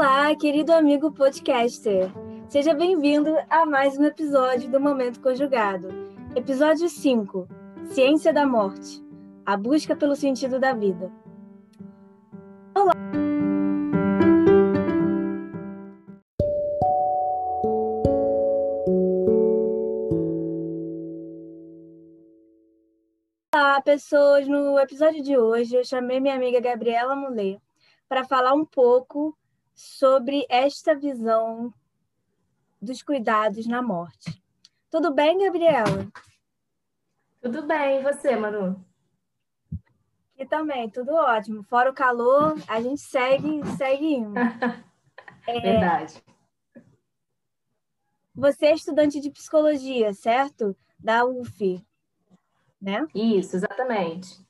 Olá, querido amigo podcaster. Seja bem-vindo a mais um episódio do Momento Conjugado. Episódio 5: Ciência da Morte A busca pelo sentido da vida. Olá! Olá, pessoas! No episódio de hoje, eu chamei minha amiga Gabriela Mulê para falar um pouco sobre esta visão dos cuidados na morte. Tudo bem, Gabriela? Tudo bem, e você, Manu? E também, tudo ótimo. Fora o calor, a gente segue, segue indo. É, Verdade. Você é estudante de psicologia, certo? Da UF, né? Isso, exatamente.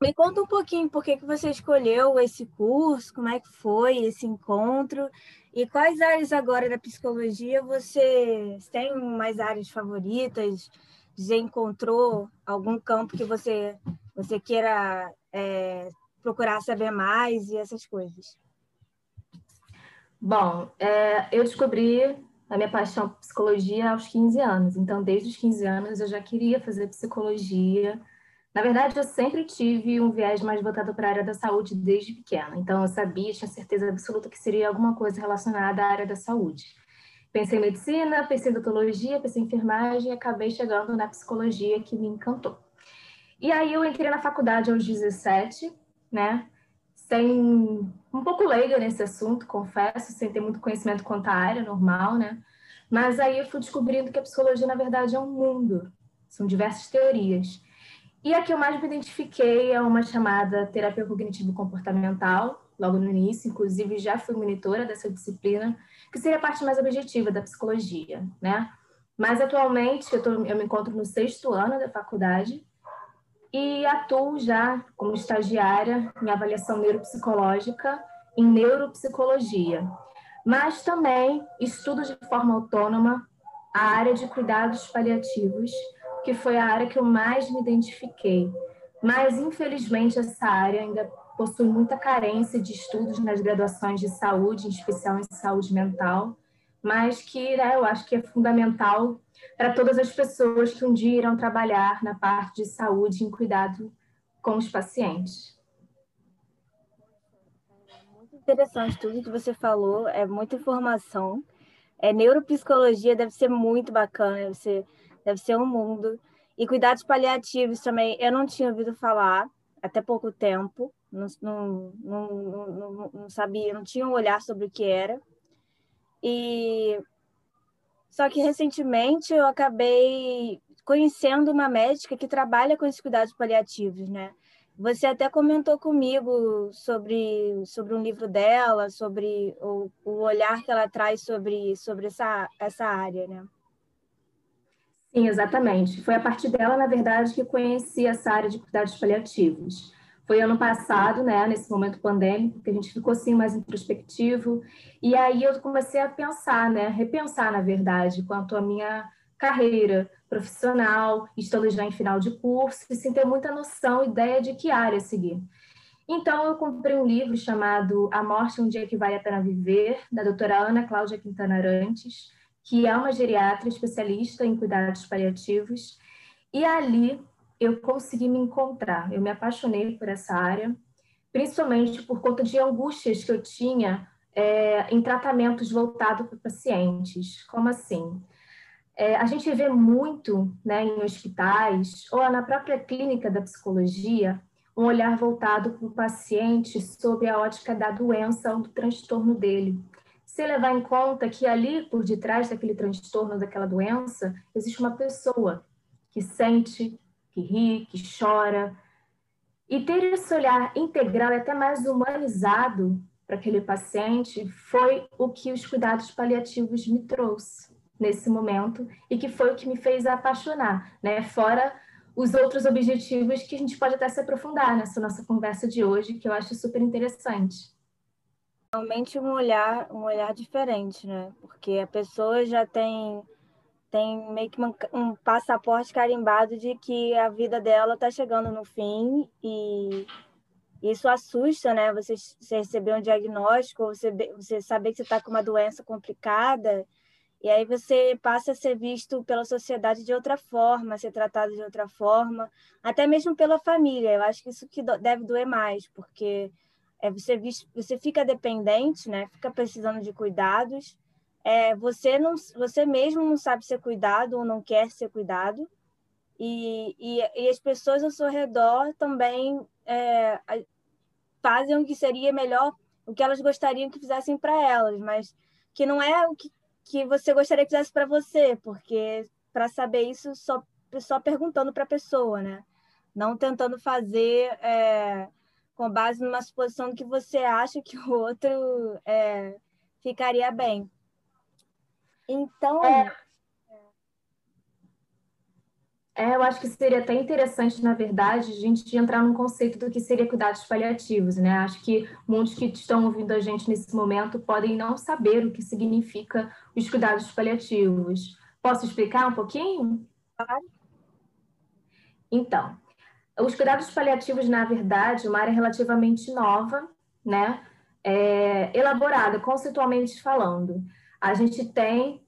Me conta um pouquinho por que, que você escolheu esse curso, como é que foi esse encontro e quais áreas agora da psicologia você tem mais áreas favoritas? Já encontrou algum campo que você, você queira é, procurar saber mais e essas coisas? Bom, é, eu descobri a minha paixão por psicologia aos 15 anos. Então, desde os 15 anos, eu já queria fazer psicologia na verdade, eu sempre tive um viés mais voltado para a área da saúde desde pequena. Então, eu sabia, tinha certeza absoluta que seria alguma coisa relacionada à área da saúde. Pensei em medicina, pensei em odontologia, pensei em enfermagem e acabei chegando na psicologia que me encantou. E aí eu entrei na faculdade aos 17, né? Sem um pouco leiga nesse assunto, confesso, sem ter muito conhecimento quanto à área normal, né? Mas aí eu fui descobrindo que a psicologia na verdade é um mundo, são diversas teorias. E a que eu mais me identifiquei é uma chamada terapia cognitivo-comportamental, logo no início, inclusive já fui monitora dessa disciplina, que seria a parte mais objetiva da psicologia, né? Mas atualmente eu, tô, eu me encontro no sexto ano da faculdade e atuo já como estagiária em avaliação neuropsicológica em neuropsicologia, mas também estudo de forma autônoma a área de cuidados paliativos que foi a área que eu mais me identifiquei. Mas, infelizmente, essa área ainda possui muita carência de estudos nas graduações de saúde, em especial em saúde mental, mas que né, eu acho que é fundamental para todas as pessoas que um dia irão trabalhar na parte de saúde em cuidado com os pacientes. Muito interessante tudo que você falou, é muita informação. É, neuropsicologia deve ser muito bacana, você deve ser um mundo. E cuidados paliativos também, eu não tinha ouvido falar até pouco tempo, não, não, não, não, sabia, não tinha um olhar sobre o que era. E só que recentemente eu acabei conhecendo uma médica que trabalha com esses cuidados paliativos, né? Você até comentou comigo sobre, sobre um livro dela, sobre o, o olhar que ela traz sobre, sobre essa, essa área, né? Sim, exatamente. Foi a partir dela, na verdade, que conheci essa área de cuidados paliativos. Foi ano passado, né, nesse momento pandêmico, que a gente ficou assim mais introspectivo, e aí eu comecei a pensar, né, repensar, na verdade, quanto à minha carreira profissional, estando já em final de curso, e sem ter muita noção, ideia de que área seguir. Então, eu comprei um livro chamado A Morte, um Dia que Vale a Pena Viver, da doutora Ana Cláudia Quintana Arantes, que é uma geriatra especialista em cuidados paliativos, e ali eu consegui me encontrar. Eu me apaixonei por essa área, principalmente por conta de angústias que eu tinha é, em tratamentos voltados para pacientes. Como assim? É, a gente vê muito né, em hospitais ou na própria clínica da psicologia um olhar voltado para o paciente sobre a ótica da doença ou do transtorno dele se levar em conta que ali, por detrás daquele transtorno, daquela doença, existe uma pessoa que sente, que ri, que chora. E ter esse olhar integral e até mais humanizado para aquele paciente foi o que os cuidados paliativos me trouxe nesse momento e que foi o que me fez apaixonar, né? Fora os outros objetivos que a gente pode até se aprofundar nessa nossa conversa de hoje, que eu acho super interessante realmente um olhar, um olhar diferente, né? Porque a pessoa já tem tem meio que um passaporte carimbado de que a vida dela está chegando no fim e Isso assusta, né? Você, você receber um diagnóstico, você, você saber que você está com uma doença complicada, e aí você passa a ser visto pela sociedade de outra forma, ser tratado de outra forma, até mesmo pela família. Eu acho que isso que deve doer mais, porque é você, você fica dependente, né? Fica precisando de cuidados. É, você não, você mesmo não sabe ser cuidado ou não quer ser cuidado. E, e, e as pessoas ao seu redor também é, fazem o que seria melhor, o que elas gostariam que fizessem para elas, mas que não é o que que você gostaria que fizesse para você, porque para saber isso só só perguntando para a pessoa, né? Não tentando fazer é, com base numa suposição que você acha que o outro é, ficaria bem. Então, é, é, eu acho que seria até interessante, na verdade, a gente entrar num conceito do que seria cuidados paliativos, né? Acho que muitos que estão ouvindo a gente nesse momento podem não saber o que significa os cuidados paliativos. Posso explicar um pouquinho? Claro. Então, os cuidados paliativos, na verdade, uma área relativamente nova, né? É, elaborada conceitualmente falando. A gente tem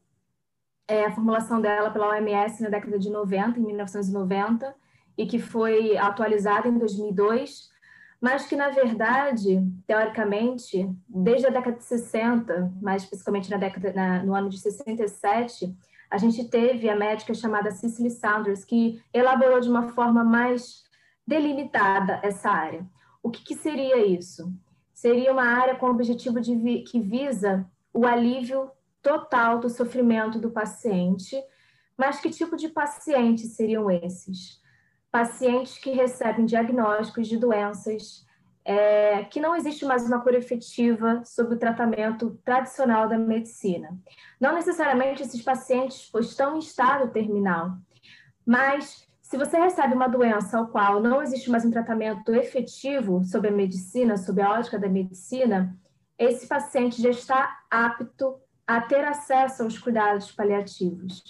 é, a formulação dela pela OMS na década de 90, em 1990, e que foi atualizada em 2002, mas que, na verdade, teoricamente, desde a década de 60, mais especificamente na década, na, no ano de 67, a gente teve a médica chamada Cicely Saunders, que elaborou de uma forma mais delimitada essa área. O que, que seria isso? Seria uma área com o objetivo de vi, que visa o alívio total do sofrimento do paciente. Mas que tipo de pacientes seriam esses? Pacientes que recebem diagnósticos de doenças é, que não existe mais uma cura efetiva sobre o tratamento tradicional da medicina. Não necessariamente esses pacientes estão em estado terminal, mas se você recebe uma doença ao qual não existe mais um tratamento efetivo sobre a medicina, sobre a ótica da medicina, esse paciente já está apto a ter acesso aos cuidados paliativos.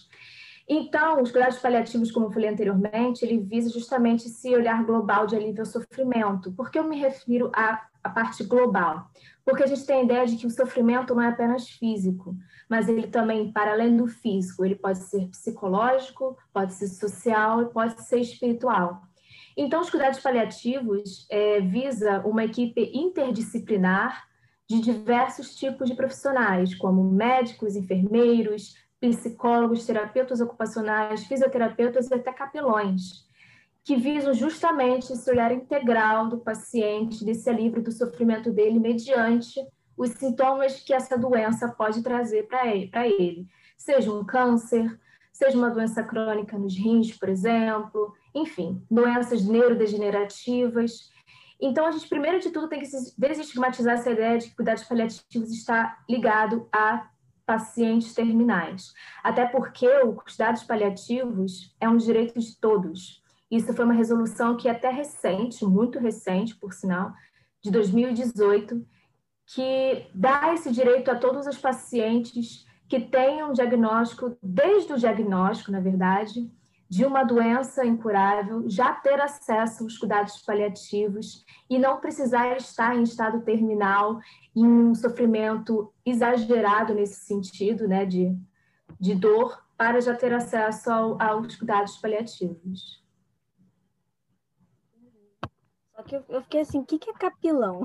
Então, os cuidados paliativos, como eu falei anteriormente, ele visa justamente esse olhar global de alívio ao sofrimento. Por que eu me refiro à, à parte global? Porque a gente tem a ideia de que o sofrimento não é apenas físico, mas ele também, para além do físico, ele pode ser psicológico, pode ser social e pode ser espiritual. Então, os cuidados paliativos é, visa uma equipe interdisciplinar de diversos tipos de profissionais, como médicos, enfermeiros, psicólogos, terapeutas ocupacionais, fisioterapeutas e até capelões, que visam justamente esse olhar integral do paciente, desse alívio do sofrimento dele, mediante os sintomas que essa doença pode trazer para ele, seja um câncer, seja uma doença crônica nos rins, por exemplo, enfim, doenças neurodegenerativas então, a gente, primeiro de tudo, tem que desestigmatizar essa ideia de que cuidados paliativos está ligado a pacientes terminais. Até porque os cuidados paliativos é um direito de todos. Isso foi uma resolução que é até recente, muito recente, por sinal, de 2018, que dá esse direito a todos os pacientes que tenham diagnóstico, desde o diagnóstico, na verdade, de uma doença incurável já ter acesso aos cuidados paliativos e não precisar estar em estado terminal, em um sofrimento exagerado nesse sentido, né, de, de dor, para já ter acesso ao, aos cuidados paliativos. Só que eu, fiquei assim, o que, que é capilão?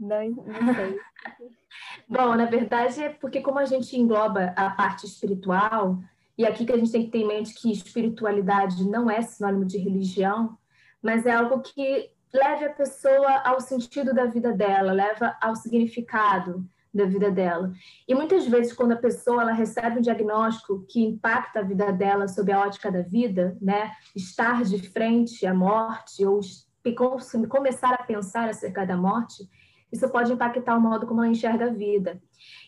Não, não sei. Bom, na verdade é porque como a gente engloba a parte espiritual, e aqui que a gente tem que ter em mente que espiritualidade não é sinônimo de religião, mas é algo que leve a pessoa ao sentido da vida dela, leva ao significado da vida dela. E muitas vezes, quando a pessoa ela recebe um diagnóstico que impacta a vida dela sob a ótica da vida, né, estar de frente à morte ou começar a pensar acerca da morte, isso pode impactar o modo como ela enxerga a vida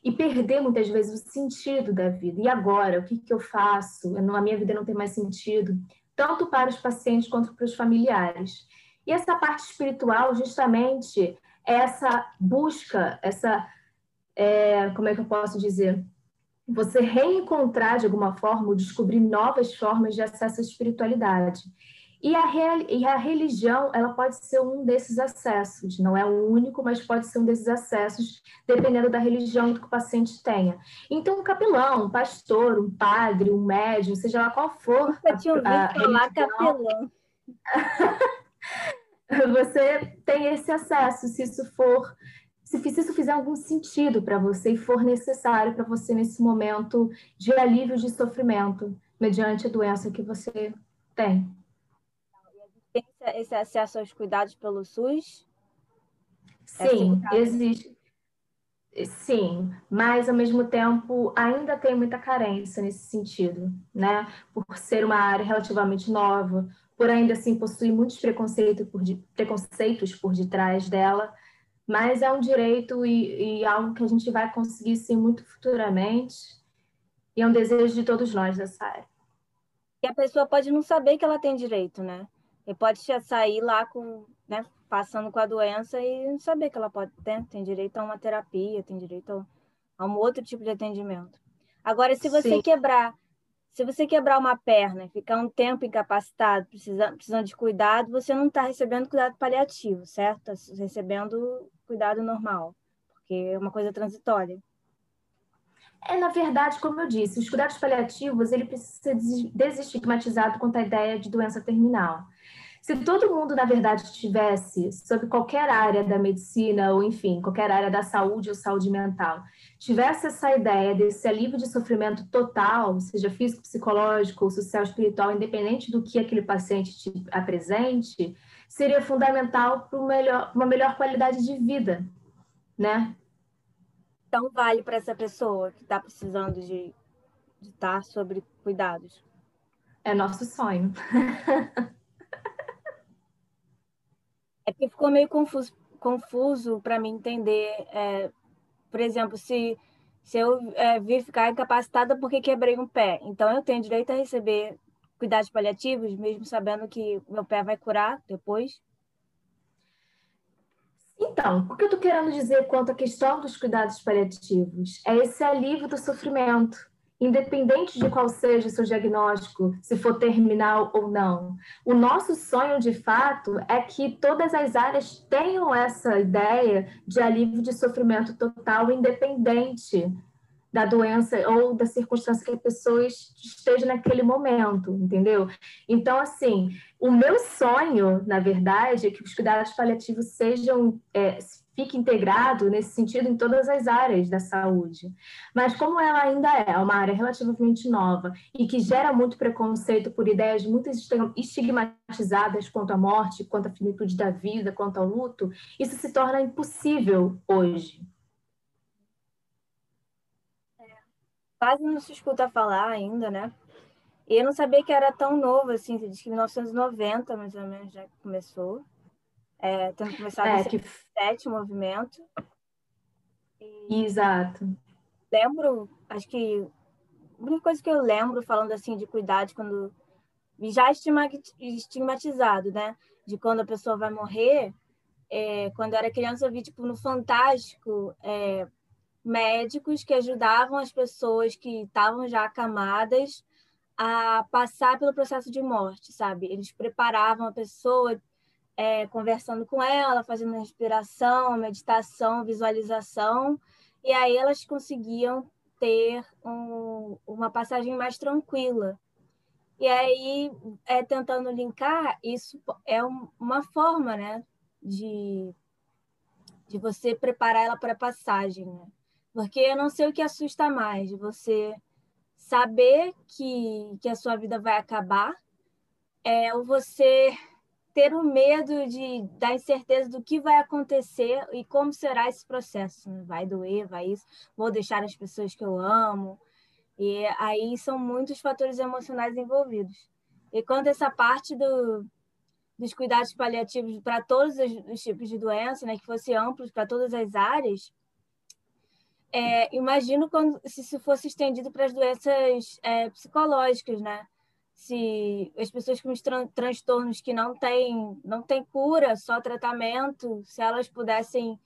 e perder muitas vezes o sentido da vida. E agora, o que, que eu faço? A minha vida não tem mais sentido, tanto para os pacientes quanto para os familiares. E essa parte espiritual, justamente, é essa busca, essa, é, como é que eu posso dizer? Você reencontrar de alguma forma, ou descobrir novas formas de acesso à espiritualidade. E a, e a religião, ela pode ser um desses acessos, não é o único, mas pode ser um desses acessos, dependendo da religião que o paciente tenha. Então, um capelão, um pastor, um padre, um médium, seja lá qual for. Eu tinha ouvido a, a falar religião, capelão. você tem esse acesso, se isso for se isso fizer algum sentido para você e for necessário para você nesse momento de alívio de sofrimento, mediante a doença que você tem. Esse acesso aos cuidados pelo SUS? Sim, é existe. Sim, mas ao mesmo tempo ainda tem muita carência nesse sentido, né? Por ser uma área relativamente nova, por ainda assim possuir muitos preconceitos por, de, preconceitos por detrás dela, mas é um direito e, e algo que a gente vai conseguir sim muito futuramente, e é um desejo de todos nós dessa área. E a pessoa pode não saber que ela tem direito, né? E pode sair lá com, né, passando com a doença e não saber que ela pode ter, tem direito a uma terapia, tem direito a um outro tipo de atendimento. Agora, se você Sim. quebrar, se você quebrar uma perna e ficar um tempo incapacitado, precisando, precisando de cuidado, você não está recebendo cuidado paliativo, certo? Está recebendo cuidado normal, porque é uma coisa transitória. É, na verdade, como eu disse, os cuidados paliativos ele precisa ser desestigmatizado quanto à ideia de doença terminal. Se todo mundo, na verdade, tivesse, sobre qualquer área da medicina, ou enfim, qualquer área da saúde ou saúde mental, tivesse essa ideia desse alívio de sofrimento total, seja físico, psicológico social, espiritual, independente do que aquele paciente te apresente, seria fundamental para uma melhor qualidade de vida, né? Então, vale para essa pessoa que está precisando de, de estar tá sobre cuidados. É nosso sonho. é que ficou meio confuso, confuso para mim entender. É, por exemplo, se, se eu é, vir ficar incapacitada porque quebrei um pé, então eu tenho direito a receber cuidados paliativos, mesmo sabendo que meu pé vai curar depois? Então, o que eu estou querendo dizer quanto à questão dos cuidados paliativos é esse alívio do sofrimento, independente de qual seja o seu diagnóstico, se for terminal ou não. O nosso sonho, de fato, é que todas as áreas tenham essa ideia de alívio de sofrimento total, independente da doença ou da circunstância que a pessoa esteja naquele momento, entendeu? Então, assim, o meu sonho, na verdade, é que os cuidados paliativos sejam, é, fique integrado nesse sentido em todas as áreas da saúde. Mas como ela ainda é uma área relativamente nova e que gera muito preconceito por ideias muito estigmatizadas quanto à morte, quanto à finitude da vida, quanto ao luto, isso se torna impossível hoje. Quase não se escuta falar ainda, né? E eu não sabia que era tão novo, assim, diz que em 1990, mais ou menos, já começou. É, tendo começado é, que... sete movimento. E... Exato. Lembro, acho que a única coisa que eu lembro falando assim de cuidado quando já estigmatizado, né? De quando a pessoa vai morrer. É, quando eu era criança, eu vi tipo no Fantástico é, médicos que ajudavam as pessoas que estavam já acamadas a passar pelo processo de morte, sabe? Eles preparavam a pessoa é, conversando com ela, fazendo respiração, meditação, visualização, e aí elas conseguiam ter um, uma passagem mais tranquila. E aí, é, tentando linkar, isso é um, uma forma, né, de, de você preparar ela para a passagem, né? Porque eu não sei o que assusta mais, você saber que, que a sua vida vai acabar, é, ou você ter o medo de, da incerteza do que vai acontecer e como será esse processo. Né? Vai doer, vai isso, vou deixar as pessoas que eu amo. E aí são muitos fatores emocionais envolvidos. E quando essa parte do, dos cuidados paliativos para todos os, os, tipos de doença, né, que fosse amplo para todas as áreas, é, imagino quando, se isso fosse estendido para as doenças é, psicológicas, né? Se as pessoas com tran transtornos que não têm, não têm cura, só tratamento, se elas pudessem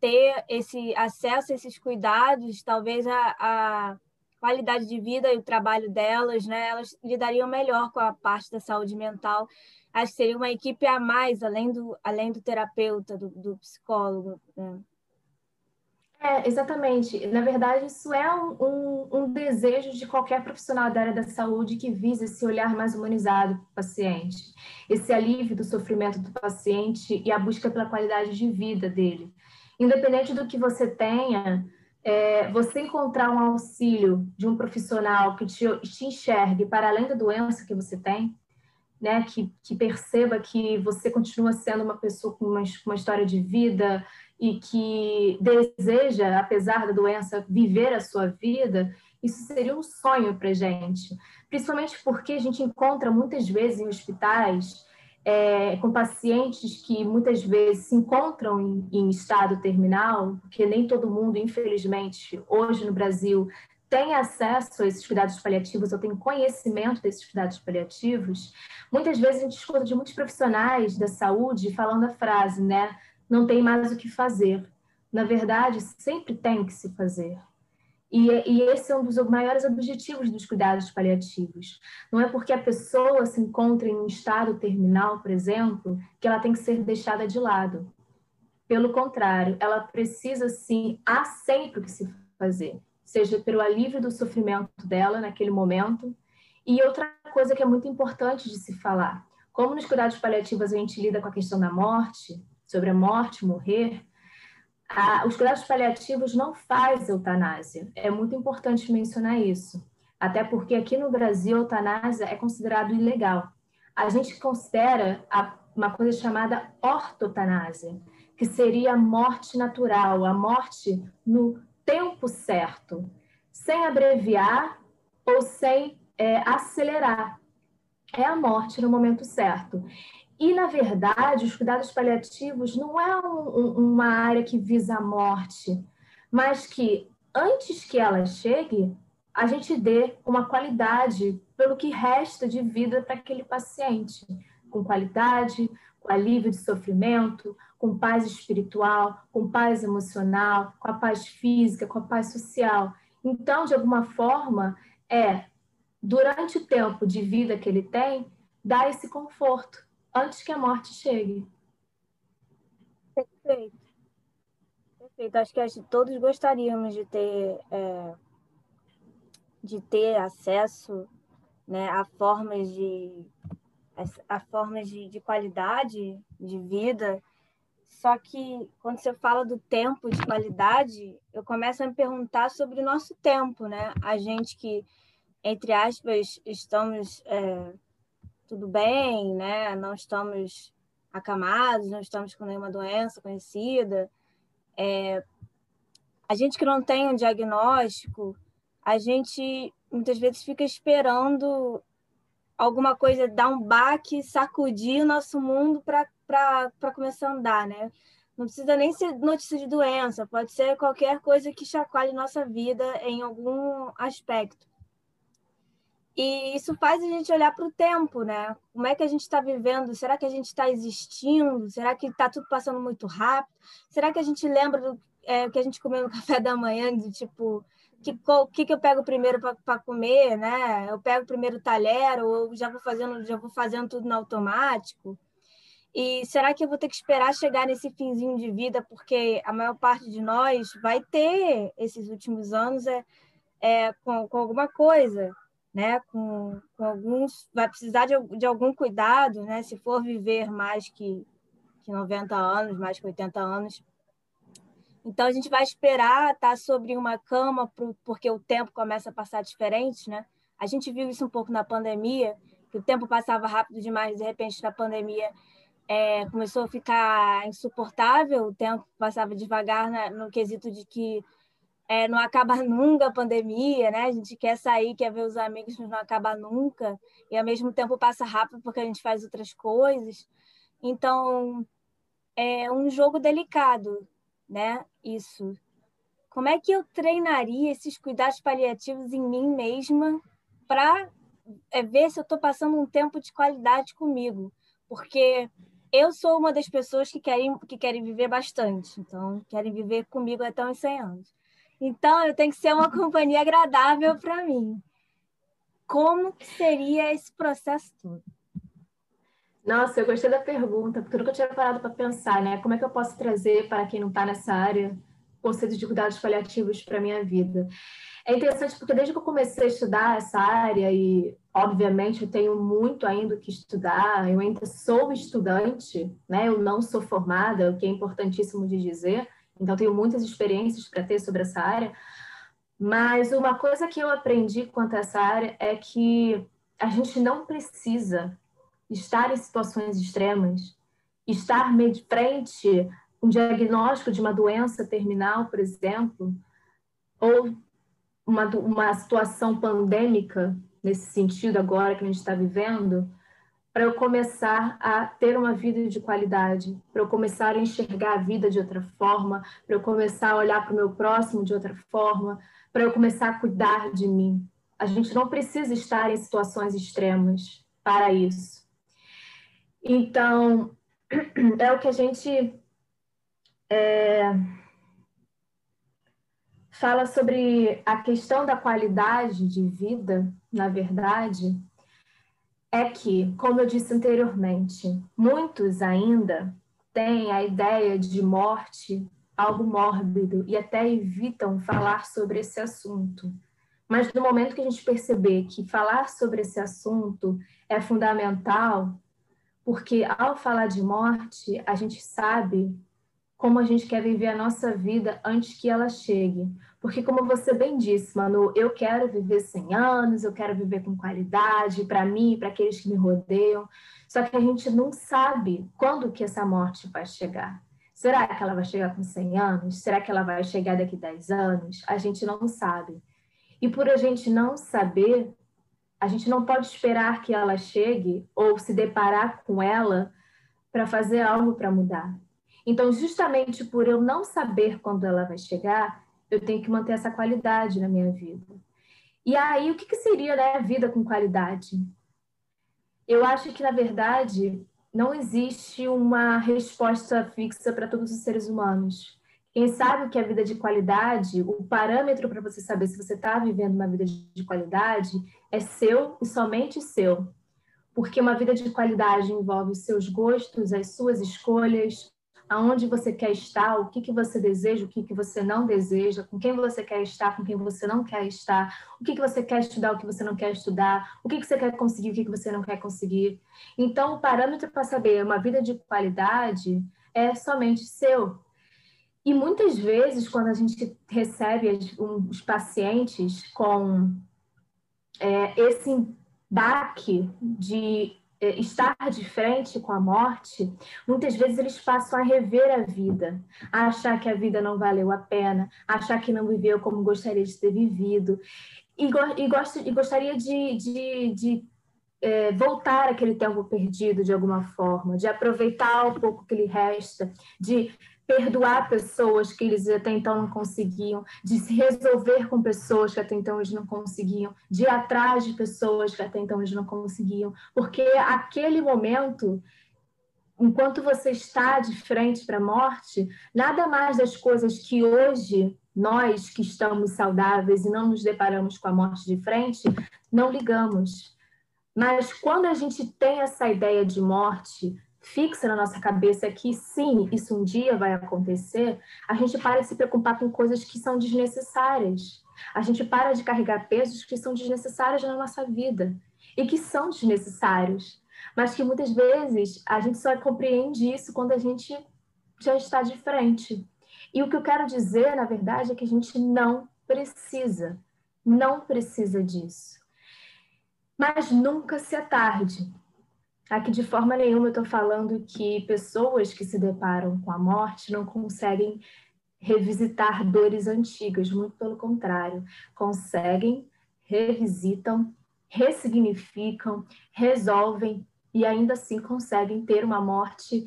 ter esse acesso a esses cuidados, talvez a, a, qualidade de vida e o trabalho delas, né? Elas lidariam melhor com a parte da saúde mental. Acho que seria uma equipe a mais, além do, além do terapeuta, do, do psicólogo. Né? É, exatamente. Na verdade, isso é um, um, um, desejo de qualquer profissional da área da saúde que visa esse olhar mais humanizado para o paciente, esse alívio do sofrimento do paciente e a busca pela qualidade de vida dele. Independente do que você tenha, é, você encontrar um auxílio de um profissional que te, te enxergue para além da doença que você tem, né, que, que perceba que você continua sendo uma pessoa com uma, uma história de vida e que deseja, apesar da doença, viver a sua vida, isso seria um sonho para gente. Principalmente porque a gente encontra muitas vezes em hospitais é, com pacientes que muitas vezes se encontram em, em, estado terminal, porque nem todo mundo, infelizmente, hoje no Brasil tem acesso a esses cuidados paliativos ou tem conhecimento desses cuidados paliativos, muitas vezes a gente escuta de muitos profissionais da saúde falando a frase, né? Não tem mais o que fazer. Na verdade, sempre tem que se fazer. E, e, esse é um dos maiores objetivos dos cuidados paliativos. Não é porque a pessoa se encontra em um estado terminal, por exemplo, que ela tem que ser deixada de lado. Pelo contrário, ela precisa sim, há sempre o que se fazer, seja pelo alívio do sofrimento dela naquele momento. E outra coisa que é muito importante de se falar: como nos cuidados paliativos a gente lida com a questão da morte, sobre a morte, morrer, a, os cuidados paliativos não faz eutanásia. É muito importante mencionar isso. Até porque aqui no Brasil, a eutanásia é considerado ilegal. A gente considera a, uma coisa chamada ortotanásia, que seria a morte natural, a morte no tempo certo, sem abreviar ou sem é, acelerar. É a morte no momento certo. E, na verdade, os cuidados paliativos não é um, uma área que visa a morte, mas que, antes que ela chegue, a gente dê uma qualidade pelo que resta de vida para aquele paciente, com qualidade, com alívio de sofrimento, com paz espiritual, com paz emocional, com a paz física, com a paz social. Então, de alguma forma, é, durante o tempo de vida que ele tem, dar esse conforto antes que a morte chegue. Perfeito. Perfeito. Acho que todos gostaríamos de ter, é, de ter acesso né, a formas de a, formas de, de qualidade de vida. Só que quando você fala do tempo de qualidade, eu começo a me perguntar sobre o nosso tempo, né? A gente que, entre aspas, estamos é, tudo bem, né? Não estamos acamados, não estamos com nenhuma doença conhecida. É, a gente que não tem um diagnóstico, a gente muitas vezes fica esperando alguma coisa dar um baque, sacudir o nosso mundo para começar a andar, né? Não precisa nem ser notícia de doença, pode ser qualquer coisa que chacoalhe nossa vida em algum aspecto. E isso faz a gente olhar para o tempo, né? Como é que a gente está vivendo? Será que a gente está existindo? Será que está tudo passando muito rápido? Será que a gente lembra do é, que a gente comeu no café da manhã, de tipo, que que, que eu pego primeiro para comer, né? Eu pego primeiro o talher ou já vou fazendo, já vou fazendo tudo no automático? E será que eu vou ter que esperar chegar nesse finzinho de vida, porque a maior parte de nós vai ter esses últimos anos é, é com, com alguma coisa? Né, com, com alguns, vai precisar de, de algum cuidado, né, se for viver mais que, que 90 anos, mais que 80 anos. Então, a gente vai esperar estar sobre uma cama, pro, porque o tempo começa a passar diferente, né? A gente viu isso um pouco na pandemia, que o tempo passava rápido demais, de repente, na pandemia, é, começou a ficar insuportável, o tempo passava devagar né, no quesito de que é, não acaba nunca a pandemia, né? A gente quer sair, quer ver os amigos, mas não acaba nunca. E ao mesmo tempo passa rápido porque a gente faz outras coisas. Então, é um jogo delicado, né? Isso. Como é que eu treinaria esses cuidados paliativos em mim mesma para é, ver se eu estou passando um tempo de qualidade comigo? Porque eu sou uma das pessoas que querem, que querem viver bastante, então querem viver comigo até uns 100 anos. Então, eu tenho que ser uma companhia agradável para mim. Como seria esse processo todo? Nossa, eu gostei da pergunta, porque eu nunca tinha parado para pensar, né? Como é que eu posso trazer para quem não está nessa área conceitos de cuidados paliativos para minha vida? É interessante porque desde que eu comecei a estudar essa área e obviamente eu tenho muito ainda que estudar, eu ainda sou estudante, né? Eu não sou formada, o que é importantíssimo de dizer. Então tenho muitas experiências para ter sobre essa área. Mas uma coisa que eu aprendi quanto a essa área é que a gente não precisa estar em situações extremas, estar de frente um diagnóstico de uma doença terminal, por exemplo, ou uma, uma situação pandêmica, nesse sentido agora que a gente está vivendo, para eu começar a ter uma vida de qualidade, para eu começar a enxergar a vida de outra forma, para eu começar a olhar para o meu próximo de outra forma, para eu começar a cuidar de mim. A gente não precisa estar em situações extremas para isso. Então, é o que a gente é, fala sobre a questão da qualidade de vida, na verdade, é que, como eu disse anteriormente, muitos ainda têm a ideia de morte algo mórbido e até evitam falar sobre esse assunto. Mas no momento que a gente perceber que falar sobre esse assunto é fundamental, porque ao falar de morte, a gente sabe como a gente quer viver a nossa vida antes que ela chegue. Porque, como você bem disse, Manu, eu quero viver 100 anos, eu quero viver com qualidade para mim, para aqueles que me rodeiam. Só que a gente não sabe quando que essa morte vai chegar. Será que ela vai chegar com 100 anos? Será que ela vai chegar daqui 10 anos? A gente não sabe. E por a gente não saber, a gente não pode esperar que ela chegue ou se deparar com ela para fazer algo para mudar. Então, justamente por eu não saber quando ela vai chegar, eu tenho que manter essa qualidade na minha vida. E aí, o que, que seria né, a vida com qualidade? Eu acho que, na verdade, não existe uma resposta fixa para todos os seres humanos. Quem sabe o que é vida de qualidade, o parâmetro para você saber se você está vivendo uma vida de qualidade é seu e somente seu. Porque uma vida de qualidade envolve os seus gostos, as suas escolhas, aonde você quer estar, o que, que você deseja, o que, que você não deseja, com quem você quer estar, com quem você não quer estar, o que, que você quer estudar, o que você não quer estudar, o que, que você quer conseguir, o que, que você não quer conseguir. Então, o parâmetro para saber uma vida de qualidade é somente seu. E muitas vezes, quando a gente recebe os pacientes com é, esse baque de estar de frente com a morte, muitas vezes eles passam a rever a vida, a achar que a vida não valeu a pena, a achar que não viveu como gostaria de ter vivido, e, e, gost, e gostaria de, de, de é, voltar aquele tempo perdido de alguma forma, de aproveitar o pouco que lhe resta, de perdoar pessoas que eles até então não conseguiam, de se resolver com pessoas que até então eles não conseguiam, de ir atrás de pessoas que até então eles não conseguiam, porque aquele momento, enquanto você está de frente para a morte, nada mais das coisas que hoje nós que estamos saudáveis e não nos deparamos com a morte de frente, não ligamos. Mas quando a gente tem essa ideia de morte, fixa na nossa cabeça que sim, isso um dia vai acontecer, a gente para de se preocupar com coisas que são desnecessárias. A gente para de carregar pesos que são desnecessários na nossa vida e que são desnecessários, mas que muitas vezes a gente só compreende isso quando a gente já está de frente. E o que eu quero dizer, na verdade, é que a gente não precisa, não precisa disso. Mas nunca se é tarde. Aqui, de forma nenhuma, eu estou falando que pessoas que se deparam com a morte não conseguem revisitar dores antigas, muito pelo contrário, conseguem, revisitam, ressignificam, resolvem e ainda assim conseguem ter uma morte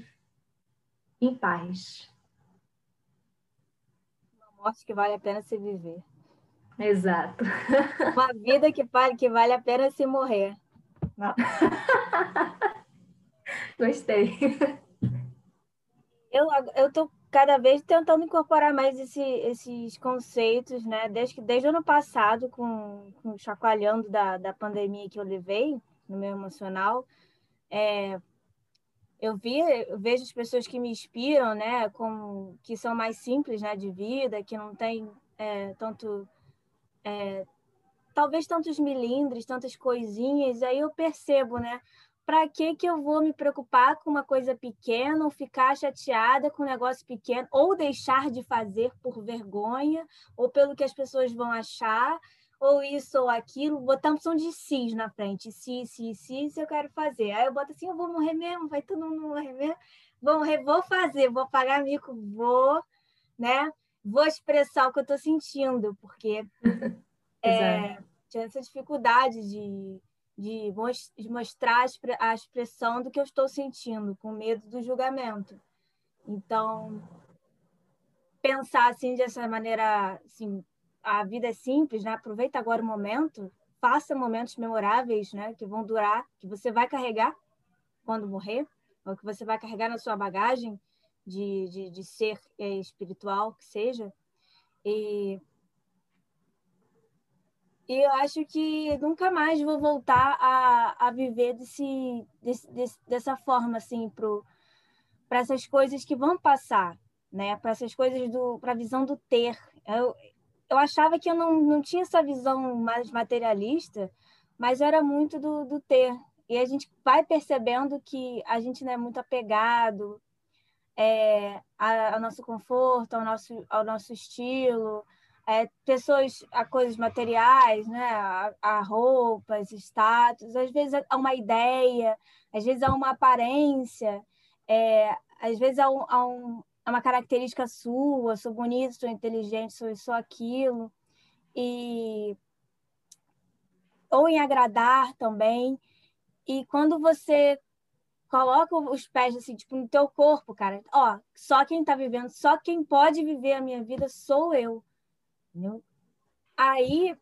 em paz. Uma morte que vale a pena se viver. Exato. Uma vida que vale, que vale a pena se morrer. Gostei. Eu, eu tô cada vez tentando incorporar mais esse, esses conceitos, né? Desde, desde o ano passado, com, com o chacoalhando da, da pandemia que eu levei no meu emocional, é, eu, vi, eu vejo as pessoas que me inspiram, né? Com, que são mais simples né, de vida, que não tem é, tanto... É, talvez tantos milindres, tantas coisinhas, aí eu percebo, né? para que que eu vou me preocupar com uma coisa pequena ou ficar chateada com um negócio pequeno ou deixar de fazer por vergonha ou pelo que as pessoas vão achar ou isso ou aquilo, botar uma opção de cis na frente, se, se, se, se eu quero fazer. Aí eu boto assim, eu vou morrer mesmo, vai todo mundo morrer mesmo, vou morrer, vou fazer, vou pagar mico, vou, né? Vou expressar o que eu estou sentindo, porque é, tinha essa dificuldade de de mostrar a expressão do que eu estou sentindo, com medo do julgamento. Então, pensar assim dessa maneira, assim, a vida é simples, né? Aproveita agora o momento, faça momentos memoráveis, né? Que vão durar, que você vai carregar quando morrer, ou que você vai carregar na sua bagagem de, de, de ser é, espiritual, que seja. E e eu acho que nunca mais vou voltar a, a viver desse, desse, desse dessa forma, assim, para essas coisas que vão passar, né? Para essas coisas do, para a visão do ter. Eu, eu achava que eu não, não tinha essa visão mais materialista, mas era muito do, do ter. E a gente vai percebendo que a gente não é muito apegado é, ao nosso conforto, ao nosso, ao nosso estilo, é, pessoas a coisas materiais, né? A, a, roupas, status, às vezes há uma ideia, às vezes há uma aparência, é, às vezes há, um, há, um, uma característica sua, sou bonito, sou inteligente, sou isso, aquilo, e ou em agradar também. E quando você coloca os pés assim, tipo, no teu corpo, cara, ó, só quem está vivendo, só quem pode viver a minha vida sou eu Entendeu? Aí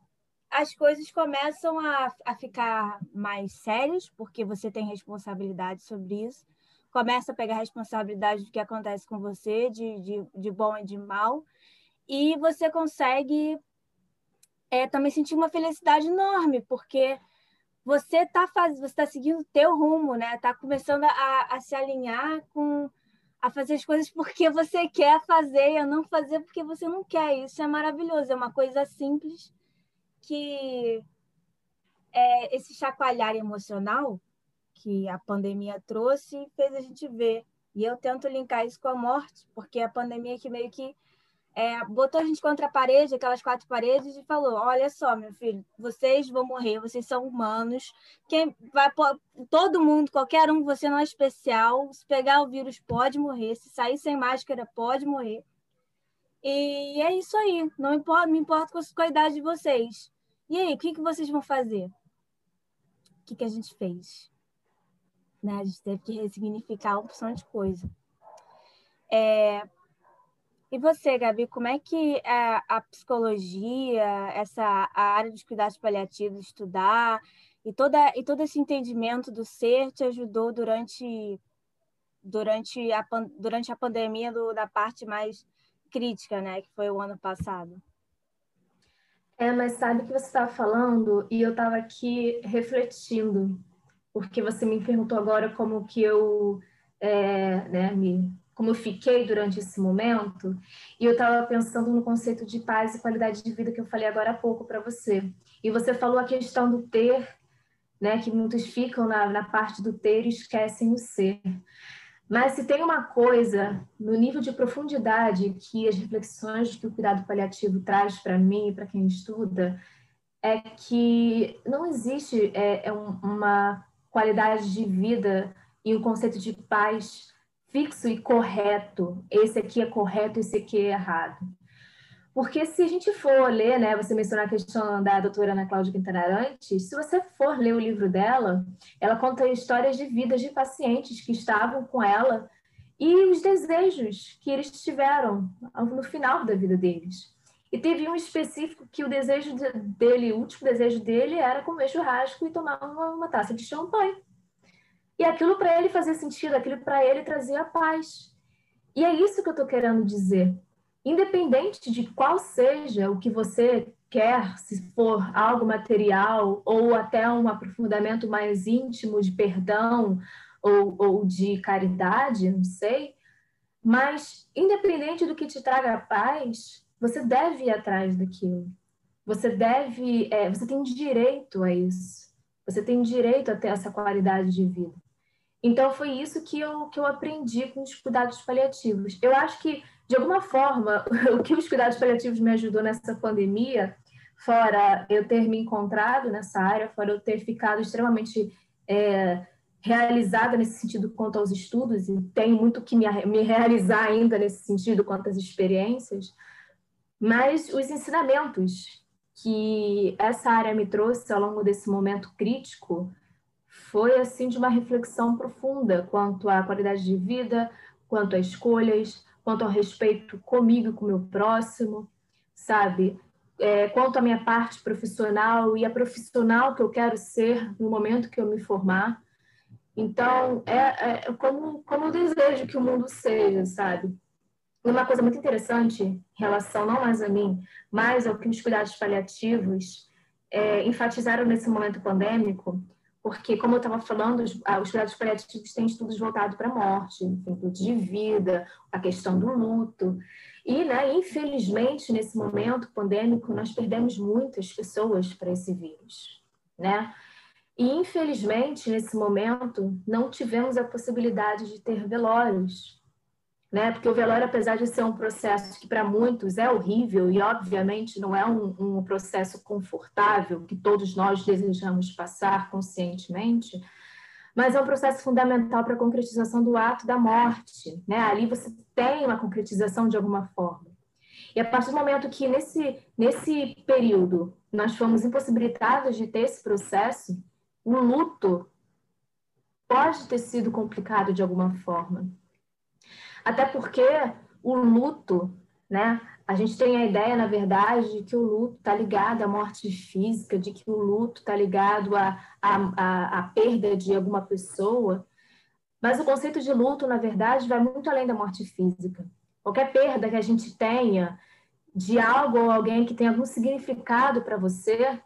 as coisas começam a, a ficar mais sérias, porque você tem responsabilidade sobre isso. Começa a pegar responsabilidade do que acontece com você, de, de, de bom e de mal. E você consegue é, também sentir uma felicidade enorme, porque você está faz... tá seguindo o teu rumo, né? Está começando a, a se alinhar com a fazer as coisas porque você quer fazer e a não fazer porque você não quer. Isso é maravilhoso, é uma coisa simples que é, esse chacoalhar emocional que a pandemia trouxe fez a gente ver. E eu tento linkar isso com a morte, porque a pandemia que meio que é, botou a gente contra a parede, aquelas quatro paredes, e falou: Olha só, meu filho, vocês vão morrer, vocês são humanos. Quem vai, todo mundo, qualquer um, você não é especial. Se pegar o vírus, pode morrer. Se sair sem máscara, pode morrer. E é isso aí. Não importa, me importa com a idade de vocês. E aí, o que, que vocês vão fazer? O que, que a gente fez? Né? A gente teve que ressignificar uma opção de coisa. É, e você, Gabi, como é que a, a psicologia, essa a área dos cuidados paliativos, estudar e toda e todo esse entendimento do ser te ajudou durante durante a durante a pandemia do, da parte mais crítica, né, que foi o ano passado? É, mas sabe o que você estava falando e eu estava aqui refletindo, porque você me perguntou agora como que eu é, né, me como eu fiquei durante esse momento, e eu estava pensando no conceito de paz e qualidade de vida que eu falei agora há pouco para você. E você falou a questão do ter, né, que muitos ficam na, na parte do ter e esquecem o ser. Mas se tem uma coisa no nível de profundidade que as reflexões que o cuidado paliativo traz para mim e para quem estuda, é que não existe é, é uma qualidade de vida e um conceito de paz fixo e correto. Esse aqui é correto, esse aqui é errado. Porque se a gente for ler, né, você mencionou a questão da doutora Ana Cláudia Quintana Arantes, se você for ler o livro dela, ela conta histórias de vidas de pacientes que estavam com ela e os desejos que eles tiveram no final da vida deles. E teve um específico que o desejo dele, o último desejo dele era comer churrasco e tomar uma, uma taça de champanhe. E aquilo para ele fazia sentido, aquilo para ele trazia paz. E é isso que eu estou querendo dizer. Independente de qual seja o que você quer, se for algo material ou até um aprofundamento mais íntimo de perdão ou, ou de caridade, não sei, mas independente do que te traga paz, você deve ir atrás daquilo. Você deve, é, você tem direito a isso. Você tem direito a ter essa qualidade de vida. Então foi isso que eu, que eu aprendi com os cuidados paliativos. Eu acho que de alguma forma o que os cuidados paliativos me ajudou nessa pandemia, fora eu ter me encontrado nessa área, fora eu ter ficado extremamente é, realizada nesse sentido quanto aos estudos e tenho muito que me, me realizar ainda nesse sentido quanto às experiências, mas os ensinamentos que essa área me trouxe ao longo desse momento crítico foi assim de uma reflexão profunda quanto à qualidade de vida, quanto a escolhas, quanto ao respeito comigo e com o meu próximo, sabe? É, quanto à minha parte profissional e a profissional que eu quero ser no momento que eu me formar. Então, é, é como, como eu desejo que o mundo seja, sabe? uma coisa muito interessante em relação não mais a mim, mas ao que os cuidados paliativos é, enfatizaram nesse momento pandêmico, porque, como eu estava falando, os, ah, os, cuidados paliativos têm estudos voltados para a morte, enfim, de vida, a questão do luto. E, né, infelizmente, nesse momento pandêmico, nós perdemos muitas pessoas para esse vírus, né? E, infelizmente, nesse momento, não tivemos a possibilidade de ter velórios, né? Porque o velório, apesar de ser um processo que para muitos é horrível e obviamente não é um, um, processo confortável que todos nós desejamos passar conscientemente, mas é um processo fundamental para a concretização do ato da morte, né? Ali você tem uma concretização de alguma forma. E a partir do momento que nesse nesse período nós fomos impossibilitados de ter esse processo, o luto pode ter sido complicado de alguma forma. Até porque o luto, né? A gente tem a ideia, na verdade, de que o luto está ligado à morte física, de que o luto está ligado à, à, à perda de alguma pessoa. Mas o conceito de luto, na verdade, vai muito além da morte física. Qualquer perda que a gente tenha de algo ou alguém que tem algum significado para você,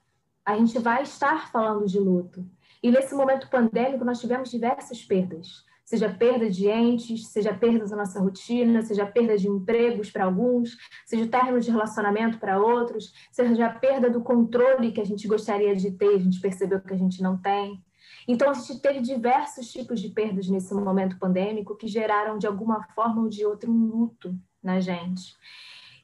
a gente vai estar falando de luto. E nesse momento pandêmico, nós tivemos diversas perdas seja perda de entes, seja perda da nossa rotina, seja perda de empregos para alguns, seja término de relacionamento para outros, seja a perda do controle que a gente gostaria de ter, a gente percebeu que a gente não tem. Então, a gente teve diversos tipos de perdas nesse momento pandêmico que geraram, de alguma forma ou de outra, um luto na gente.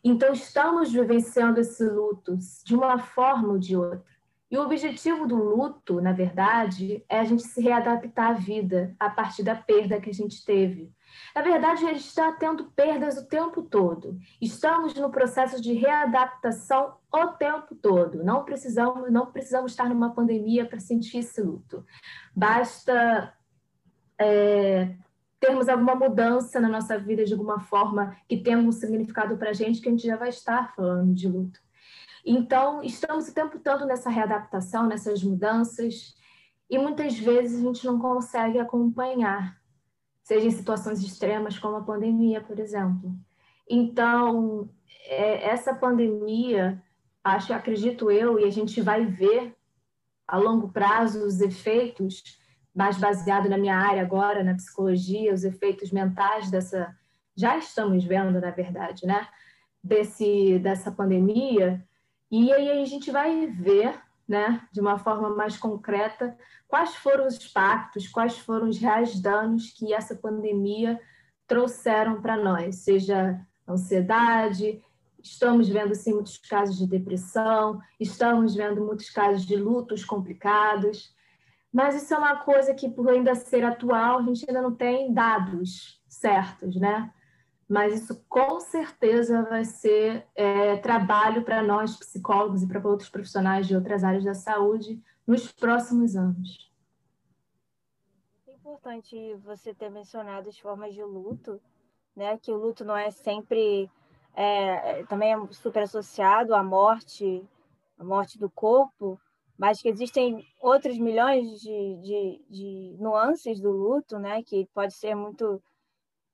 Então, estamos vivenciando esse luto de uma forma ou de outra. E o objetivo do luto, na verdade, é a gente se readaptar à vida a partir da perda que a gente teve. Na verdade, a gente está tendo perdas o tempo todo. Estamos no processo de readaptação o tempo todo. Não precisamos, não precisamos estar numa pandemia para sentir esse luto. Basta é, termos alguma mudança na nossa vida de alguma forma que tenha um significado para a gente que a gente já vai estar falando de luto. Então, estamos o tempo todo nessa readaptação, nessas mudanças, e muitas vezes a gente não consegue acompanhar, seja em situações extremas como a pandemia, por exemplo. Então, é, essa pandemia, acho, acredito eu, e a gente vai ver a longo prazo os efeitos, mais baseado na minha área agora, na psicologia, os efeitos mentais dessa, já estamos vendo, na verdade, né, desse dessa pandemia e aí a gente vai ver, né, de uma forma mais concreta, quais foram os impactos, quais foram os reais danos que essa pandemia trouxeram para nós, seja ansiedade, estamos vendo sim muitos casos de depressão, estamos vendo muitos casos de lutos complicados, mas isso é uma coisa que por ainda ser atual, a gente ainda não tem dados certos, né? Mas isso com certeza vai ser é, trabalho para nós, psicólogos, e para outros profissionais de outras áreas da saúde nos próximos anos. É importante você ter mencionado as formas de luto, né? Que o luto não é sempre é, também é super associado à morte, à morte do corpo, mas que existem outros milhões de, de, de nuances do luto, né? Que pode ser muito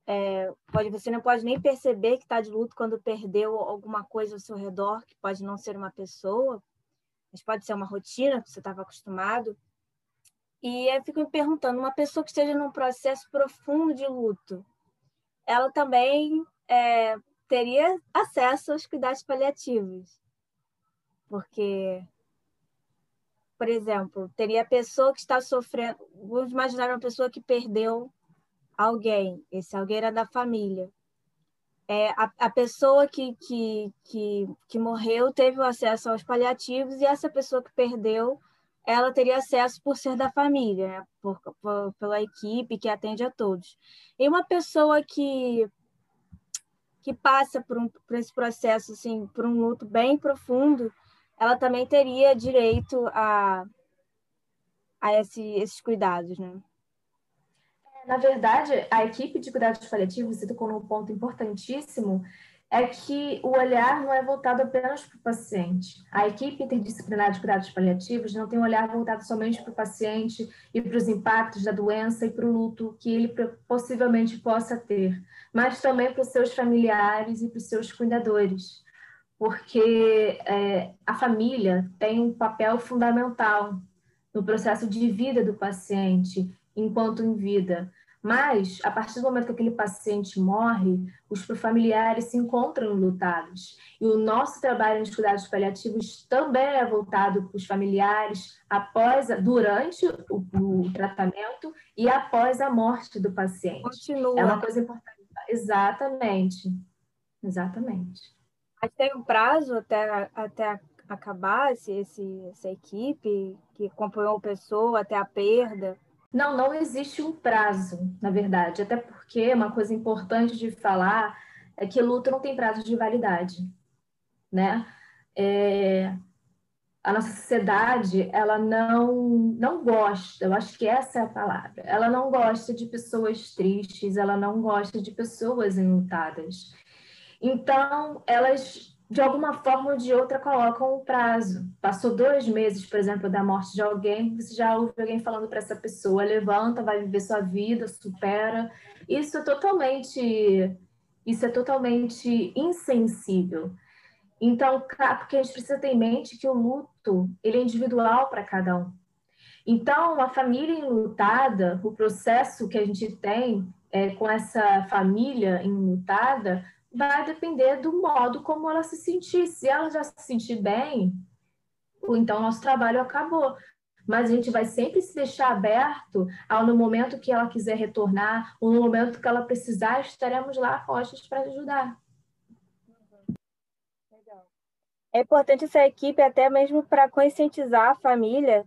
é, pode, você não pode nem perceber que está de luto quando perdeu alguma coisa ao seu redor, que pode não ser uma pessoa, mas pode ser uma rotina que você estava acostumado. E eu fico me perguntando, uma pessoa que esteja num processo profundo de luto, ela também é, teria acesso aos cuidados paliativos. Porque, por exemplo, teria a pessoa que está sofrendo. Vamos imaginar uma pessoa que perdeu alguém, esse alguém era da família. É, a, a pessoa que, que, que, que morreu teve o acesso aos paliativos e essa pessoa que perdeu, ela teria acesso por ser da família, né? por, por, pela equipe que atende a todos. E uma pessoa que que passa por, um, por esse processo, assim, por um luto bem profundo, ela também teria direito a, a esse, esses cuidados, né? Na verdade, a equipe de cuidados paliativos, você tocou num ponto importantíssimo, é que o olhar não é voltado apenas para o paciente. A equipe interdisciplinar de cuidados paliativos não tem um olhar voltado somente para o paciente e para os impactos da doença e para o luto que ele possivelmente possa ter, mas também para os seus familiares e para os seus cuidadores, porque é, a família tem um papel fundamental no processo de vida do paciente enquanto em vida. Mas, a partir do momento que aquele paciente morre, os familiares se encontram lutados. E o nosso trabalho nos cuidados paliativos também é voltado para os familiares após, durante o, o tratamento e após a morte do paciente. Continua. É uma coisa importante. Exatamente. Exatamente. Mas tem um prazo até, até acabar esse, esse, essa equipe que acompanhou a pessoa até a perda? Não, não existe um prazo, na verdade, até porque uma coisa importante de falar é que luto não tem prazo de validade, né? É, a nossa sociedade, ela não, não gosta, eu acho que essa é a palavra, ela não gosta de pessoas tristes, ela não gosta de pessoas enlutadas. Então, elas de alguma forma ou de outra colocam um prazo. Passou dois meses, por exemplo, da morte de alguém, você já ouve alguém falando para essa pessoa: levanta, vai viver sua vida, supera. Isso é totalmente, isso é totalmente insensível. Então, porque a gente precisa ter em mente que o luto ele é individual para cada um. Então, a família enlutada, o processo que a gente tem é, com essa família enlutada, vai depender do modo como ela se sentir. Se ela já se sentir bem, então nosso trabalho acabou. Mas a gente vai sempre se deixar aberto ao no momento que ela quiser retornar, ou no momento que ela precisar, estaremos lá postos para ajudar. É importante essa equipe até mesmo para conscientizar a família,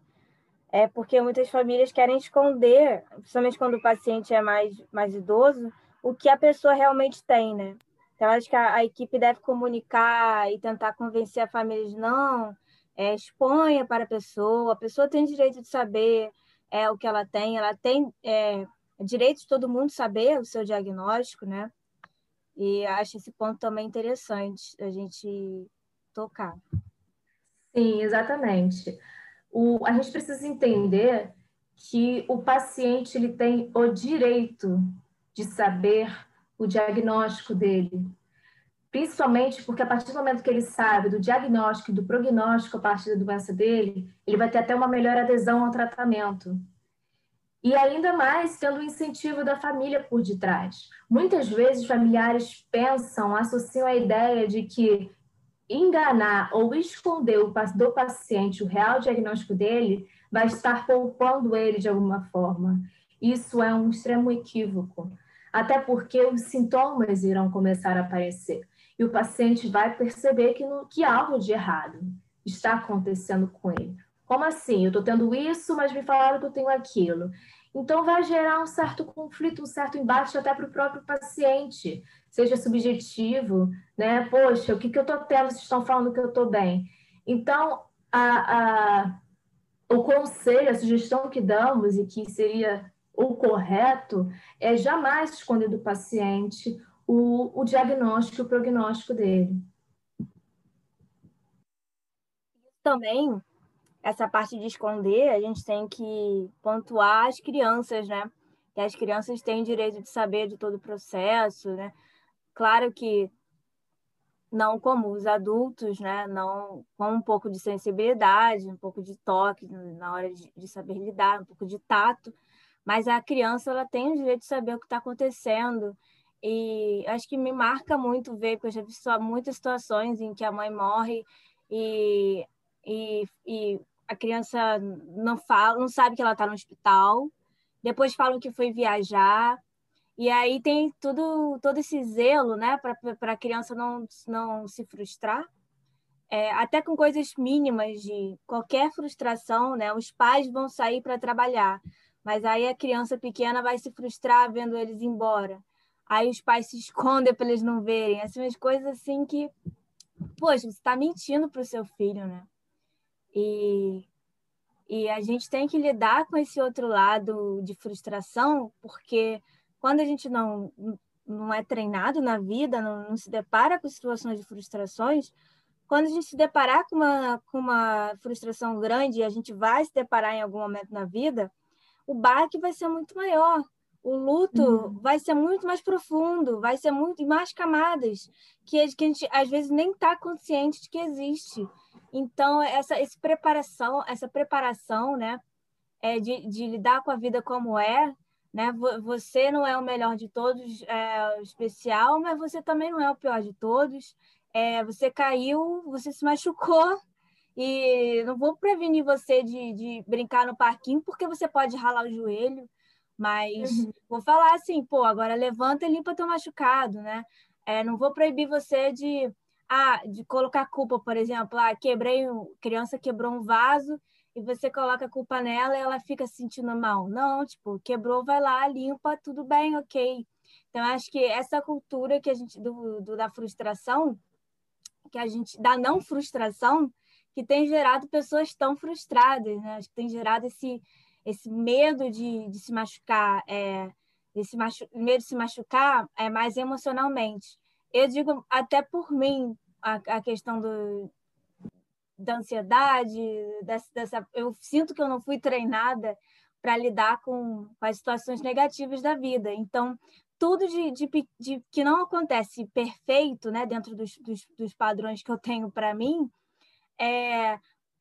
é porque muitas famílias querem esconder, principalmente quando o paciente é mais, mais idoso, o que a pessoa realmente tem, né? Então, acho que a, a, equipe deve comunicar e tentar convencer a família de não, é, exponha para a pessoa, a pessoa tem direito de saber é, o que ela tem, ela tem é, direito de todo mundo saber o seu diagnóstico, né? E acho esse ponto também interessante a gente tocar. Sim, exatamente. O, a gente precisa entender que o paciente ele tem o direito de saber o diagnóstico dele. Principalmente porque a partir do momento que ele sabe do diagnóstico e do prognóstico a partir da doença dele, ele vai ter até uma melhor adesão ao tratamento. E ainda mais tendo o incentivo da família por detrás. Muitas vezes familiares pensam, associam a ideia de que enganar ou esconder do paciente o real diagnóstico dele vai estar poupando ele de alguma forma. Isso é um extremo equívoco até porque os sintomas irão começar a aparecer e o paciente vai perceber que, no, que algo de errado está acontecendo com ele. Como assim? Eu estou tendo isso, mas me falaram que eu tenho aquilo. Então, vai gerar um certo conflito, um certo embate até para o próprio paciente, seja subjetivo, né? Poxa, o que, que eu estou tendo? Vocês estão falando que eu estou bem. Então, a, a, o conselho, a sugestão que damos, e que seria o correto é jamais esconder do paciente o, o diagnóstico o prognóstico dele. Também, essa parte de esconder, a gente tem que pontuar as crianças, né? que as crianças têm direito de saber de todo o processo, né? Claro que não como os adultos, né? Não com um pouco de sensibilidade, um pouco de toque na hora de, de saber lidar, um pouco de tato, mas a criança ela tem o direito de saber o que está acontecendo. E acho que me marca muito ver, porque eu já vi só muitas situações em que a mãe morre e, e, e a criança não fala, não sabe que ela está no hospital, depois falam que foi viajar, e aí tem tudo, todo esse zelo, né, para a criança não, não se frustrar. É, até com coisas mínimas de qualquer frustração, né, os pais vão sair para trabalhar, mas aí a criança pequena vai se frustrar vendo eles embora. Aí os pais se escondem para eles não verem. Assim, umas coisas assim que, poxa, você está mentindo para o seu filho, né? E e a gente tem que lidar com esse outro lado de frustração, porque quando a gente não, não é treinado na vida, não, não se depara com situações de frustrações, quando a gente se deparar com uma, com uma frustração grande, e a gente vai se deparar em algum momento na vida, o baque vai ser muito maior. O luto uhum. vai ser muito mais profundo, vai ser muito mais camadas que, que a gente às vezes nem está consciente de que existe. Então, essa, essa preparação, essa preparação, né, é de, de lidar com a vida como é, né? Você não é o melhor de todos, é, especial, mas você também não é o pior de todos. É, você caiu, você se machucou, e não vou prevenir você de, de brincar no parquinho, porque você pode ralar o joelho, mas uhum. vou falar assim, pô, agora levanta e limpa teu machucado, né? É, não vou proibir você de ah, de colocar culpa, por exemplo, ah, quebrei, criança quebrou um vaso e você coloca a culpa nela e ela fica se sentindo mal. Não, tipo, quebrou, vai lá, limpa, tudo bem, ok. Então, acho que essa cultura que a gente, do, do, da frustração, que a gente, da não frustração, que tem gerado pessoas tão frustradas, né? Acho que tem gerado esse, esse medo de, de se machucar, é, esse machu medo de se machucar é mais emocionalmente eu digo até por mim a, a questão do, da ansiedade, dessa, dessa, eu sinto que eu não fui treinada para lidar com, com, as situações negativas da vida. Então, tudo de, de, de que não acontece perfeito, né, dentro dos, dos, dos padrões que eu tenho para mim, é,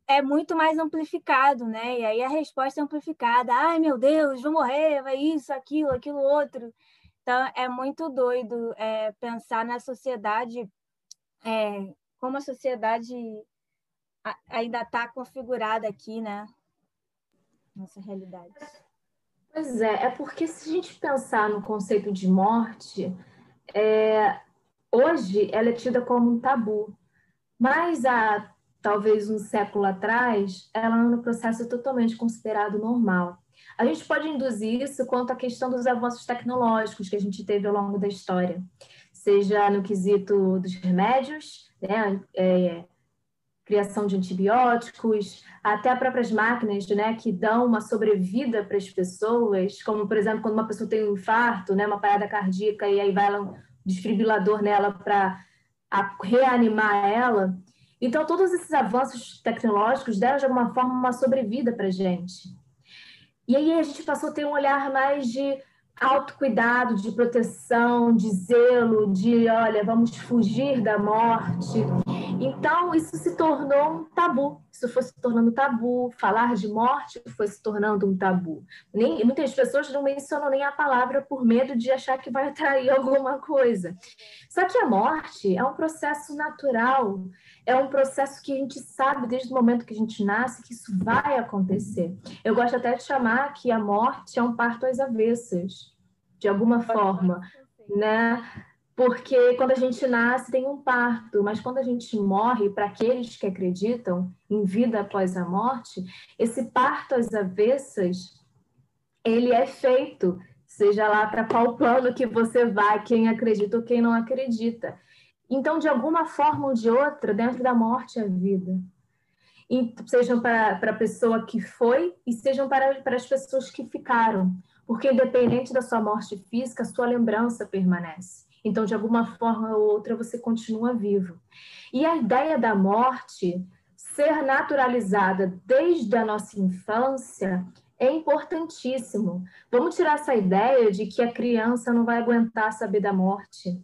é muito mais amplificado, né? E aí a resposta é amplificada. Ai, meu Deus, vou morrer, vai isso, aquilo, aquilo outro. Então, é muito doido é, pensar na sociedade, é, como a sociedade ainda está configurada aqui, né? Nossa realidade. Pois é, é porque se a gente pensar no conceito de morte, é, hoje ela é tida como um tabu, mas há talvez um século atrás, ela era um processo totalmente considerado normal. A gente pode induzir isso quanto à questão dos avanços tecnológicos que a gente teve ao longo da história, seja no quesito dos remédios, né, é, criação de antibióticos, até as próprias máquinas, né, que dão uma sobrevida para as pessoas, como por exemplo quando uma pessoa tem um infarto, né, uma parada cardíaca e aí vai um desfibrilador nela para reanimar ela. Então todos esses avanços tecnológicos deram de alguma forma uma sobrevida para gente. E aí a gente passou a ter um olhar mais de autocuidado, de proteção, de zelo, de olha, vamos fugir da morte. Então, isso se tornou um tabu. Isso foi se tornando tabu. Falar de morte foi se tornando um tabu. Nem, muitas pessoas não mencionam nem a palavra por medo de achar que vai atrair alguma coisa. Só que a morte é um processo natural é um processo que a gente sabe desde o momento que a gente nasce que isso vai acontecer. Eu gosto até de chamar que a morte é um parto às avessas, de alguma forma, né? Porque quando a gente nasce tem um parto, mas quando a gente morre, para aqueles que acreditam em vida após a morte, esse parto às avessas, ele é feito, seja lá para qual plano que você vai, quem acredita ou quem não acredita. Então, de alguma forma ou de outra, dentro da morte a vida. E sejam para, a pessoa que foi e sejam para, as pessoas que ficaram. Porque, independente da sua morte física, sua lembrança permanece. Então, de alguma forma ou outra, você continua vivo. E a ideia da morte ser naturalizada desde a nossa infância é importantíssimo. Vamos tirar essa ideia de que a criança não vai aguentar saber da morte.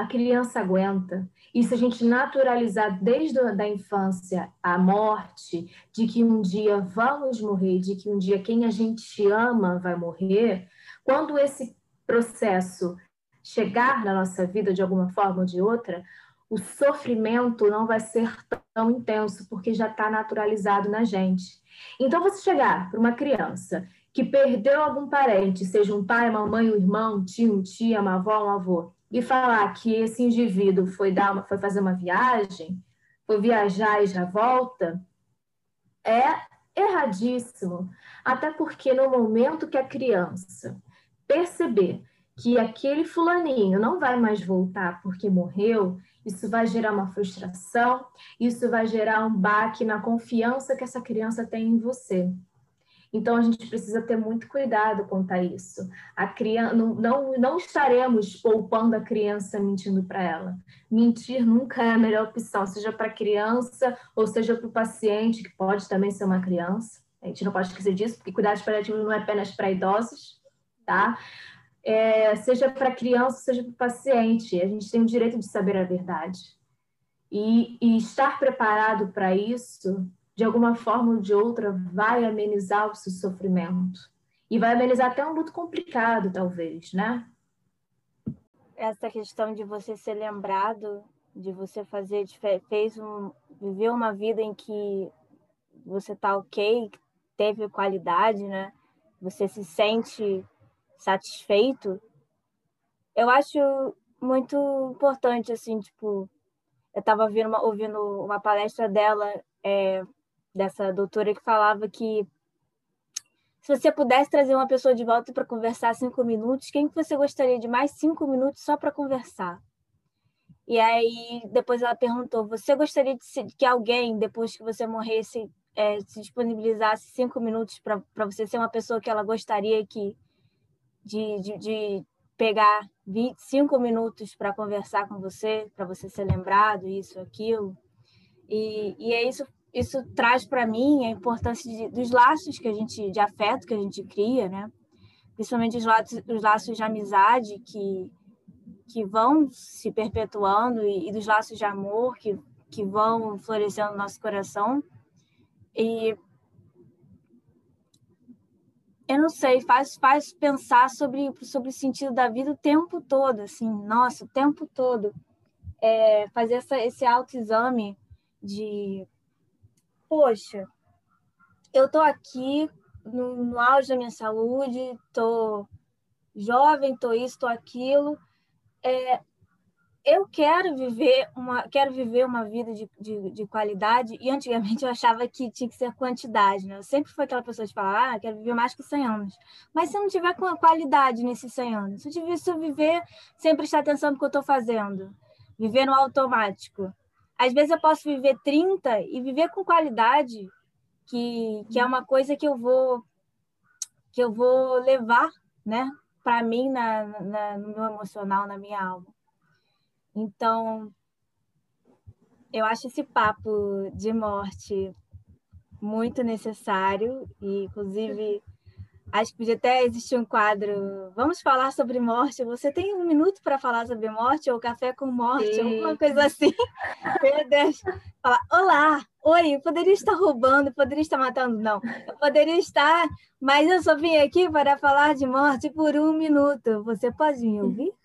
A criança aguenta. E se a gente naturalizar desde a infância a morte, de que um dia vamos morrer, de que um dia quem a gente ama vai morrer, quando esse processo chegar na nossa vida de alguma forma ou de outra, o sofrimento não vai ser tão intenso, porque já está naturalizado na gente. Então, você chegar para uma criança que perdeu algum parente, seja um pai, uma mãe, um irmão, um tio, um tia, uma avó, um avô, e falar que esse indivíduo foi, dar uma, foi fazer uma viagem, foi viajar e já volta, é erradíssimo. Até porque no momento que a criança perceber que aquele fulaninho não vai mais voltar porque morreu, isso vai gerar uma frustração, isso vai gerar um baque na confiança que essa criança tem em você. Então a gente precisa ter muito cuidado quanto a isso. A criança não, não, não estaremos poupando a criança mentindo para ela. Mentir nunca é a melhor opção, seja para a criança ou seja para o paciente, que pode também ser uma criança. A gente não pode esquecer disso, porque cuidados paliativos não é apenas para idosos, tá? é, seja para criança, seja para paciente. A gente tem o direito de saber a verdade. E, e estar preparado para isso, de alguma forma ou de outra, vai amenizar o seu sofrimento. E vai amenizar até um luto complicado, talvez, né? Essa questão de você ser lembrado, de você fazer, fez um, viver uma vida em que você tá ok, teve qualidade, né? Você se sente satisfeito, eu acho muito importante, assim, tipo, eu estava ouvindo uma, palestra dela, é, dessa doutora que falava que se você pudesse trazer uma pessoa de volta para conversar cinco minutos, quem que você gostaria de mais cinco minutos só para conversar? E aí depois ela perguntou: você gostaria de que alguém depois que você morresse é, se disponibilizasse cinco minutos para você ser uma pessoa que ela gostaria que de, de, de pegar 25 minutos para conversar com você, para você ser lembrado, isso, aquilo. E, e é isso, isso traz para mim a importância de, dos laços que a gente, de afeto que a gente cria, né? Principalmente os laços, os laços de amizade que, que vão se perpetuando e, e dos laços de amor que, que vão florescendo no nosso coração. E eu não sei, faz, faz pensar sobre, sobre o sentido da vida o tempo todo, assim, nossa, o tempo todo. É, fazer essa, esse autoexame de, poxa, eu tô aqui no, no auge da minha saúde, tô jovem, tô isso, tô aquilo, é, eu quero viver uma quero viver uma vida de, de, de, qualidade e antigamente eu achava que tinha que ser quantidade né? eu sempre fui aquela pessoa de falar ah, quero viver mais que 100 anos mas se eu não tiver qualidade nesses 100 anos se eu, tiver, se eu viver sem prestar atenção no que eu estou fazendo viver no automático às vezes eu posso viver 30 e viver com qualidade que, que é uma coisa que eu vou que eu vou levar né para mim na, na, no meu emocional na minha alma. Então, eu acho esse papo de morte muito necessário e, inclusive, acho que podia até existir um quadro. Vamos falar sobre morte. Você tem um minuto para falar sobre morte ou café com morte, Sim. alguma coisa assim. Meu Deus. Falar, olá, oi, eu poderia estar roubando, poderia estar matando, não. Eu poderia estar, mas eu só vim aqui para falar de morte por um minuto. Você pode me ouvir?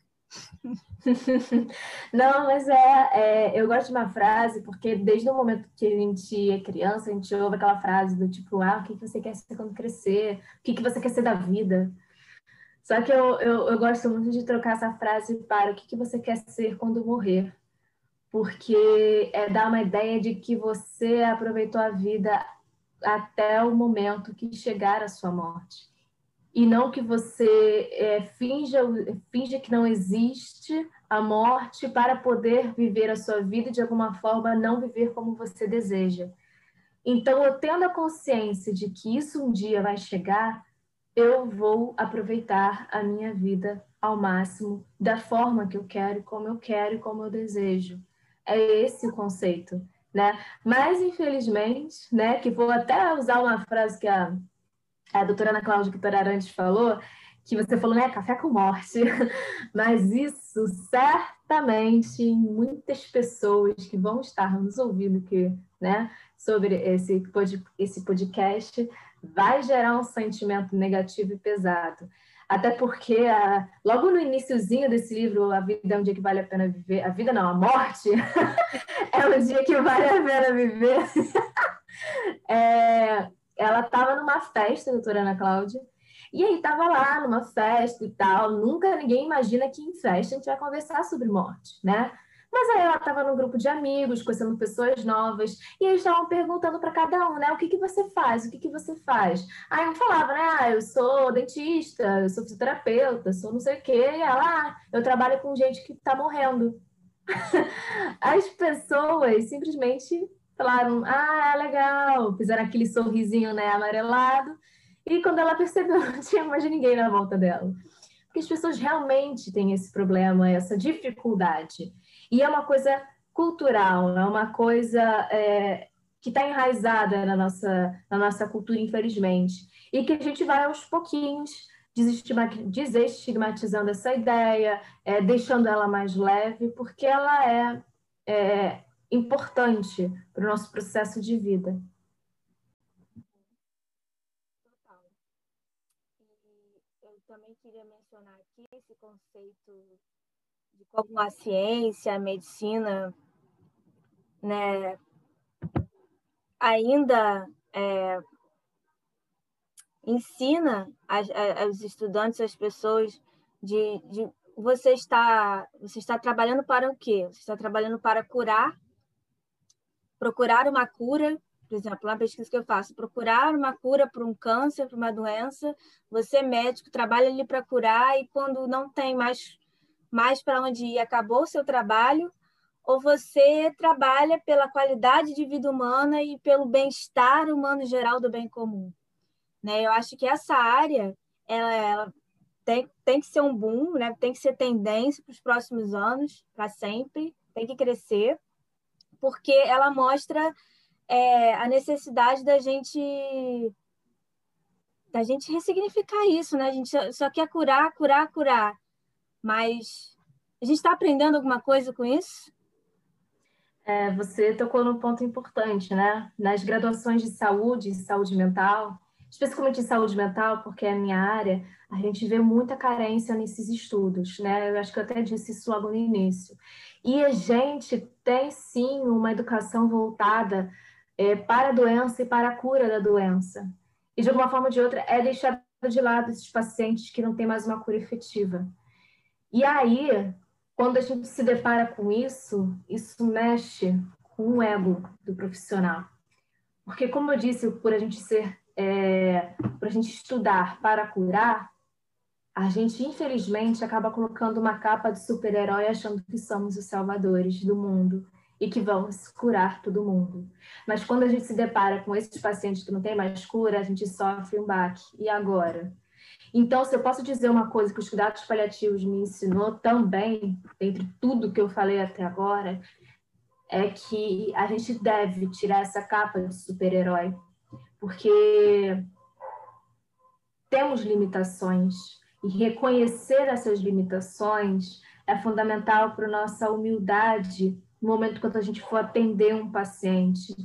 Não, mas é, é, eu gosto de uma frase, porque desde o momento que a gente é criança, a gente ouve aquela frase do tipo, ah, o que você quer ser quando crescer? O que você quer ser da vida? Só que eu, eu, eu gosto muito de trocar essa frase para o que você quer ser quando morrer. Porque é dar uma ideia de que você aproveitou a vida até o momento que chegar a sua morte e não que você é, finja, finja que não existe a morte para poder viver a sua vida e de alguma forma não viver como você deseja. Então, eu tendo a consciência de que isso um dia vai chegar, eu vou aproveitar a minha vida ao máximo, da forma que eu quero, como eu quero e como eu desejo. É esse o conceito, né? Mas infelizmente, né, que vou até usar uma frase que a a doutora Ana Cláudia Arantes falou, que você falou, né, café com morte, mas isso certamente muitas pessoas que vão estar nos ouvindo que, né, sobre esse, esse podcast vai gerar um sentimento negativo e pesado. Até porque a, logo no iníciozinho desse livro, A Vida é um Dia que Vale a Pena Viver, a vida não, a morte é um dia que vale a pena viver. é, ela estava numa festa, doutora Ana Cláudia, e aí estava lá numa festa e tal. Nunca ninguém imagina que em festa a gente vai conversar sobre morte, né? Mas aí ela estava num grupo de amigos, conhecendo pessoas novas, e eles estavam perguntando para cada um, né? O que, que você faz? O que, que você faz? Aí um falava, né? Ah, eu sou dentista, eu sou fisioterapeuta, sou não sei o quê. E ela, ah, eu trabalho com gente que está morrendo. As pessoas simplesmente falaram, ah, legal, fizeram aquele sorrisinho, né, amarelado. E quando ela percebeu, não tinha mais ninguém na volta dela. Porque as pessoas realmente têm esse problema, essa dificuldade e é uma coisa cultural, é uma coisa é, que está enraizada na nossa, na nossa cultura, infelizmente. E que a gente vai aos pouquinhos desestigmatizando essa ideia, é, deixando ela mais leve, porque ela é, é importante para o nosso processo de vida. Total. E eu também queria mencionar aqui esse conceito de como a ciência, a medicina, né, ainda é, ensina aos estudantes, às pessoas, de, de você está você está trabalhando para o quê? Você está trabalhando para curar, procurar uma cura, por exemplo, na pesquisa que eu faço, procurar uma cura para um câncer, para uma doença. Você médico trabalha ali para curar e quando não tem mais mais para onde ir, acabou o seu trabalho, ou você trabalha pela qualidade de vida humana e pelo bem-estar humano geral do bem comum. Né? Eu acho que essa área ela, ela tem, tem que ser um boom, né? tem que ser tendência para os próximos anos, para sempre, tem que crescer, porque ela mostra é, a necessidade da gente da gente ressignificar isso, né? A gente só quer curar, curar, curar. Mas a gente está aprendendo alguma coisa com isso? É, você tocou num ponto importante, né? Nas graduações de saúde, saúde mental, especificamente em saúde mental, porque é a minha área, a gente vê muita carência nesses estudos, né? Eu acho que eu até disse isso logo no início. E a gente tem sim uma educação voltada é, para a doença e para a cura da doença. E de alguma forma ou de outra é deixar de lado esses pacientes que não têm mais uma cura efetiva. E aí, quando a gente se depara com isso, isso mexe com o ego do profissional. Porque, como eu disse, por a gente ser, é, por a gente estudar para curar, a gente, infelizmente, acaba colocando uma capa de super-herói achando que somos os salvadores do mundo e que vamos curar todo mundo. Mas quando a gente se depara com esses pacientes que não têm mais cura, a gente sofre um baque. E agora? Então, se eu posso dizer uma coisa que os cuidados paliativos me ensinou também, entre tudo que eu falei até agora, é que a gente deve tirar essa capa de super-herói, porque temos limitações e reconhecer essas limitações é fundamental para nossa humildade no momento quando a gente for atender um paciente,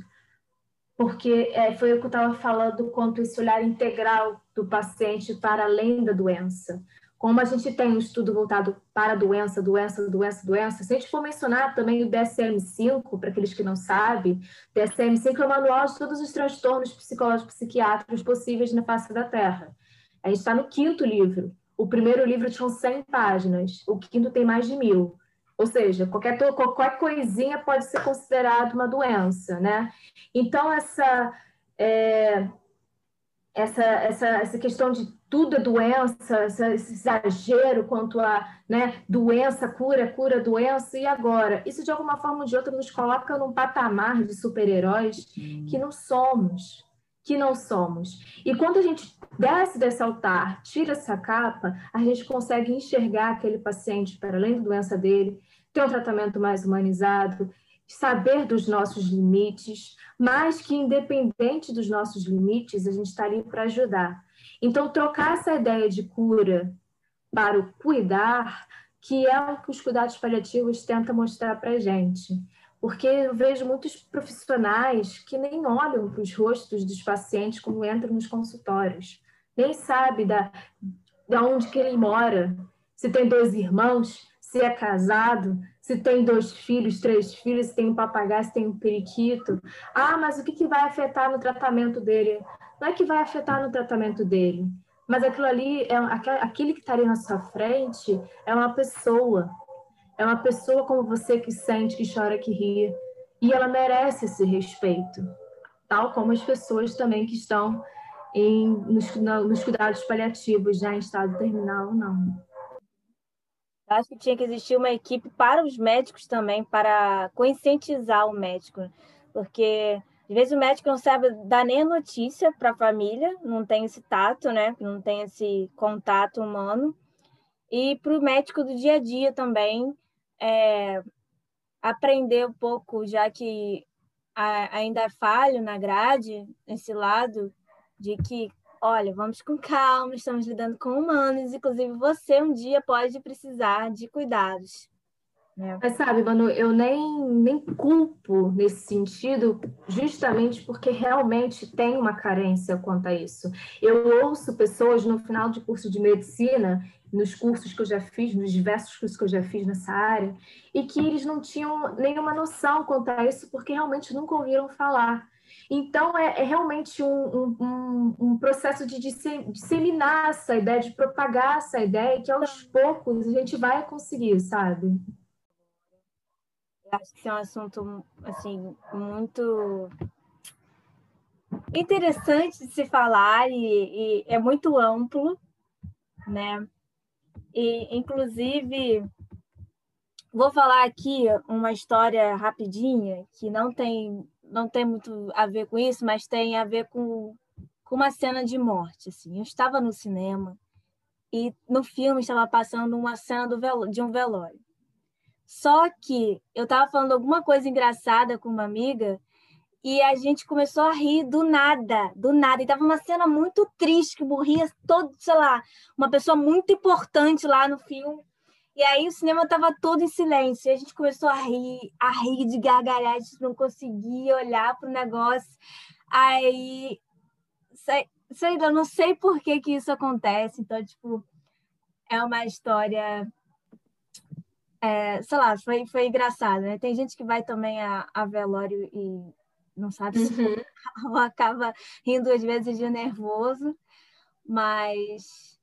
porque é, foi o que eu estava falando quanto esse olhar integral do paciente para além da doença. Como a gente tem um estudo voltado para doença, doença, doença, doença, se a gente for mencionar também o DSM-5, para aqueles que não sabem, DSM-5 é o manual de todos os transtornos psicológicos psiquiátricos possíveis na face da Terra. A gente está no quinto livro. O primeiro livro tinha 100 páginas, o quinto tem mais de mil. Ou seja, qualquer, qualquer coisinha pode ser considerado uma doença, né? Então, essa, é, essa, essa, essa questão de tudo é doença, esse exagero quanto a né, doença, cura, cura, doença, e agora? Isso, de alguma forma ou de outra, nos coloca num patamar de super-heróis que não somos, que não somos. E quando a gente desce desse altar, tira essa capa, a gente consegue enxergar aquele paciente para além da doença dele, ter um tratamento mais humanizado, saber dos nossos limites, mas que independente dos nossos limites, a gente está ali para ajudar. Então, trocar essa ideia de cura para o cuidar, que é o que os cuidados paliativos tentam mostrar para a gente. Porque eu vejo muitos profissionais que nem olham para os rostos dos pacientes quando entram nos consultórios, nem sabe da, da onde que ele mora, se tem dois irmãos, se é casado, se tem dois filhos, três filhos, se tem um papagaio, se tem um periquito. Ah, mas o que, que vai afetar no tratamento dele? Não é que vai afetar no tratamento dele, mas aquilo ali, é aquele que está ali na sua frente, é uma pessoa. É uma pessoa como você que sente, que chora, que ri. E ela merece esse respeito. Tal como as pessoas também que estão em, nos, nos cuidados paliativos, já em estado terminal ou não. Acho que tinha que existir uma equipe para os médicos também, para conscientizar o médico, porque às vezes o médico não sabe dar nem a notícia para a família, não tem esse tato, né? Não tem esse contato humano. E para o médico do dia a dia também é, aprender um pouco, já que ainda é falho na grade, esse lado de que olha, vamos com calma, estamos lidando com humanos, inclusive você um dia pode precisar de cuidados. Né? Mas sabe, Manu, eu nem, nem culpo nesse sentido, justamente porque realmente tem uma carência quanto a isso. Eu ouço pessoas no final de curso de medicina, nos cursos que eu já fiz, nos diversos cursos que eu já fiz nessa área, e que eles não tinham nenhuma noção quanto a isso, porque realmente nunca ouviram falar. Então, é, é realmente um, um, um, processo de disseminar essa ideia, de propagar essa ideia, que aos poucos a gente vai conseguir, sabe? Acho que é um assunto, assim, muito interessante de se falar e, e é muito amplo, né? E, inclusive, vou falar aqui uma história rapidinha que não tem não tem muito a ver com isso, mas tem a ver com, com uma cena de morte. Assim. Eu estava no cinema e no filme estava passando uma cena de um velório. Só que eu estava falando alguma coisa engraçada com uma amiga e a gente começou a rir do nada, do nada. E tava uma cena muito triste, que morria todo, sei lá, uma pessoa muito importante lá no filme. E aí o cinema estava todo em silêncio. E a gente começou a rir, a rir de gargalhar, a gente não conseguia olhar para o negócio. Aí, sei, sei lá, não sei por que, que isso acontece. Então, tipo, é uma história. É, sei lá, foi, foi engraçado, né? Tem gente que vai também a, a velório e não sabe se uhum. acaba rindo às vezes de nervoso, mas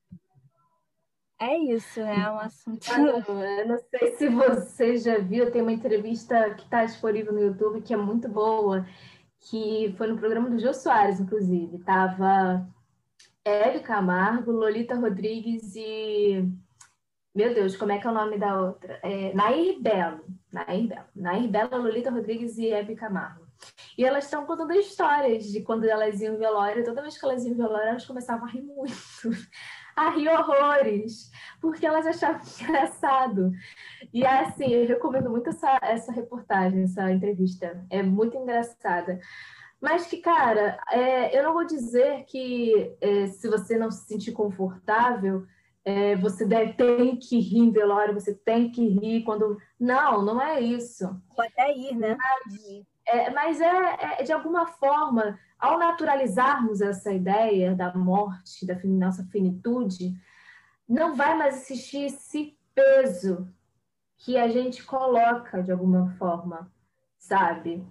é isso, é um assunto. Ah, não, eu não sei se você já viu, tem uma entrevista que está disponível no YouTube que é muito boa, que foi no programa do Jô Soares, inclusive. Tava Hélio Camargo, Lolita Rodrigues e. Meu Deus, como é que é o nome da outra? É, Nair Belo. Nair Belo. Nair Belo, Lolita Rodrigues e Hebe Camargo. E elas estão contando histórias de quando elas iam em velório. Toda vez que elas iam em velório, elas começavam a rir muito a rir horrores, porque elas achavam engraçado. E assim, eu recomendo muito essa, essa reportagem, essa entrevista. É muito engraçada. Mas que, cara, é, eu não vou dizer que é, se você não se sentir confortável, é, você deve, tem que rir em velório, você tem que rir quando. Não, não é isso. Pode até ir, né? Mas, é, mas é, é, de alguma forma, ao naturalizarmos essa ideia da morte, da nossa finitude, não vai mais existir esse peso que a gente coloca de alguma forma, sabe?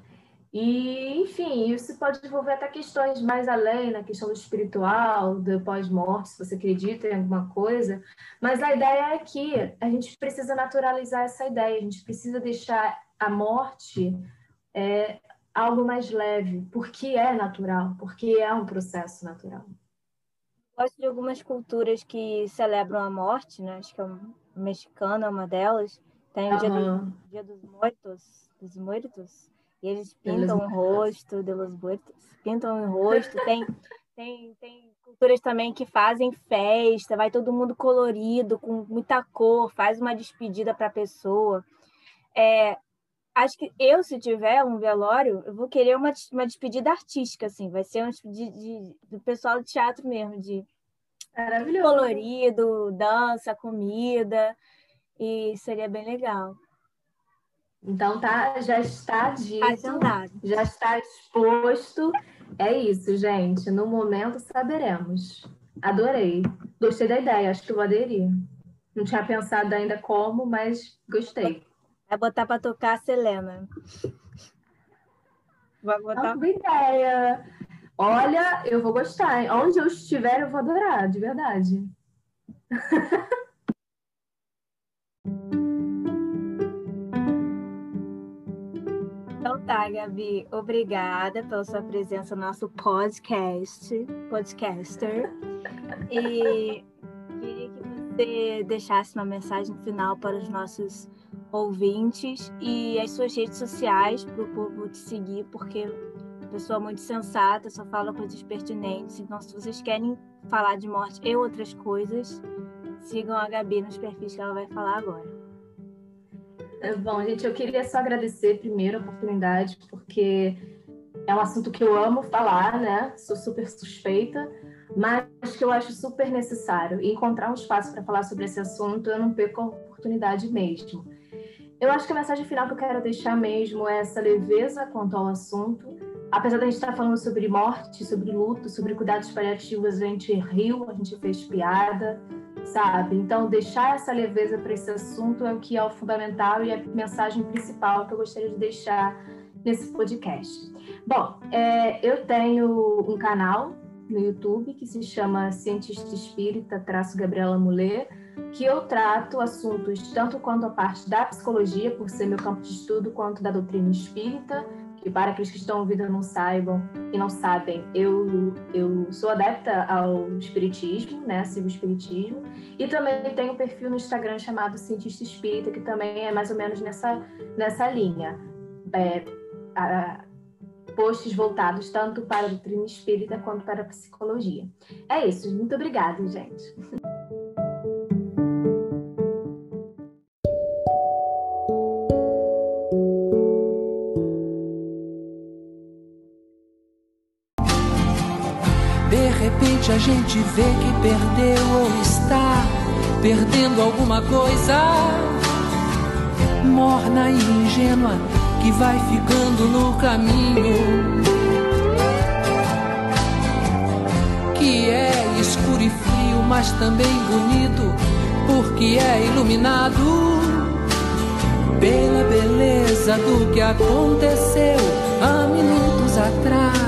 E, enfim, isso pode envolver até questões mais além, na questão do espiritual, do pós-morte, se você acredita em alguma coisa. Mas a ideia é que a gente precisa naturalizar essa ideia, a gente precisa deixar a morte é, algo mais leve, porque é natural, porque é um processo natural. Gosto de algumas culturas que celebram a morte, né? Acho que a mexicana é uma delas. Tem o dia, do, dia, dos mortos, dos mortos, e eles pintam o rosto de los mortos, pintam o rosto. Tem, tem, tem culturas também que fazem festa, vai todo mundo colorido, com muita cor, faz uma despedida para a pessoa. É, acho que eu, se tiver um velório, eu vou querer uma, uma despedida artística, assim, vai ser um de, de, do pessoal do teatro mesmo, de Maravilhoso. Colorido, dança, comida, e seria bem legal. Então tá, já está dito, Agendado. já está exposto. É isso, gente. No momento saberemos. Adorei. Gostei da ideia, acho que eu aderir. Não tinha pensado ainda como, mas gostei. Vai botar para tocar a Selena. Vai botar. Boa ideia. Olha, eu vou gostar. Hein? Onde eu estiver, eu vou adorar, de verdade. Então tá, Gabi, obrigada pela sua presença no nosso podcast, podcaster. E queria que você deixasse uma mensagem final para os nossos ouvintes e as suas redes sociais para o povo te seguir, porque é pessoa muito sensata, só fala coisas pertinentes. Então, se vocês querem falar de morte e outras coisas, sigam a Gabi nos perfis que ela vai falar agora. É bom, gente, eu queria só agradecer primeiro a oportunidade, porque é um assunto que eu amo falar, né? Sou super suspeita, mas que eu acho super necessário. E encontrar um espaço para falar sobre esse assunto, eu não perco a oportunidade mesmo. Eu acho que a mensagem final que eu quero deixar mesmo é essa leveza quanto ao assunto. Apesar da gente estar falando sobre morte, sobre luto, sobre cuidados paliativos, a gente riu, a gente fez piada, sabe? Então, deixar essa leveza para esse assunto é o que é o fundamental e a mensagem principal que eu gostaria de deixar nesse podcast. Bom, é, eu tenho um canal no YouTube que se chama Cientista Espírita, traço Gabriela Mulher, que eu trato assuntos tanto quanto a parte da psicologia, por ser meu campo de estudo, quanto da doutrina espírita, que para aqueles que estão ouvindo não saibam e não sabem, eu, eu sou adepta ao espiritismo, né, sigo o espiritismo, e também tenho um perfil no Instagram chamado Cientista Espírita, que também é mais ou menos nessa, nessa linha. É, a, posts voltados tanto para a doutrina espírita quanto para a psicologia. É isso, muito obrigada, gente. Repente a gente vê que perdeu ou está perdendo alguma coisa morna e ingênua que vai ficando no caminho. Que é escuro e frio, mas também bonito, porque é iluminado pela beleza do que aconteceu há minutos atrás.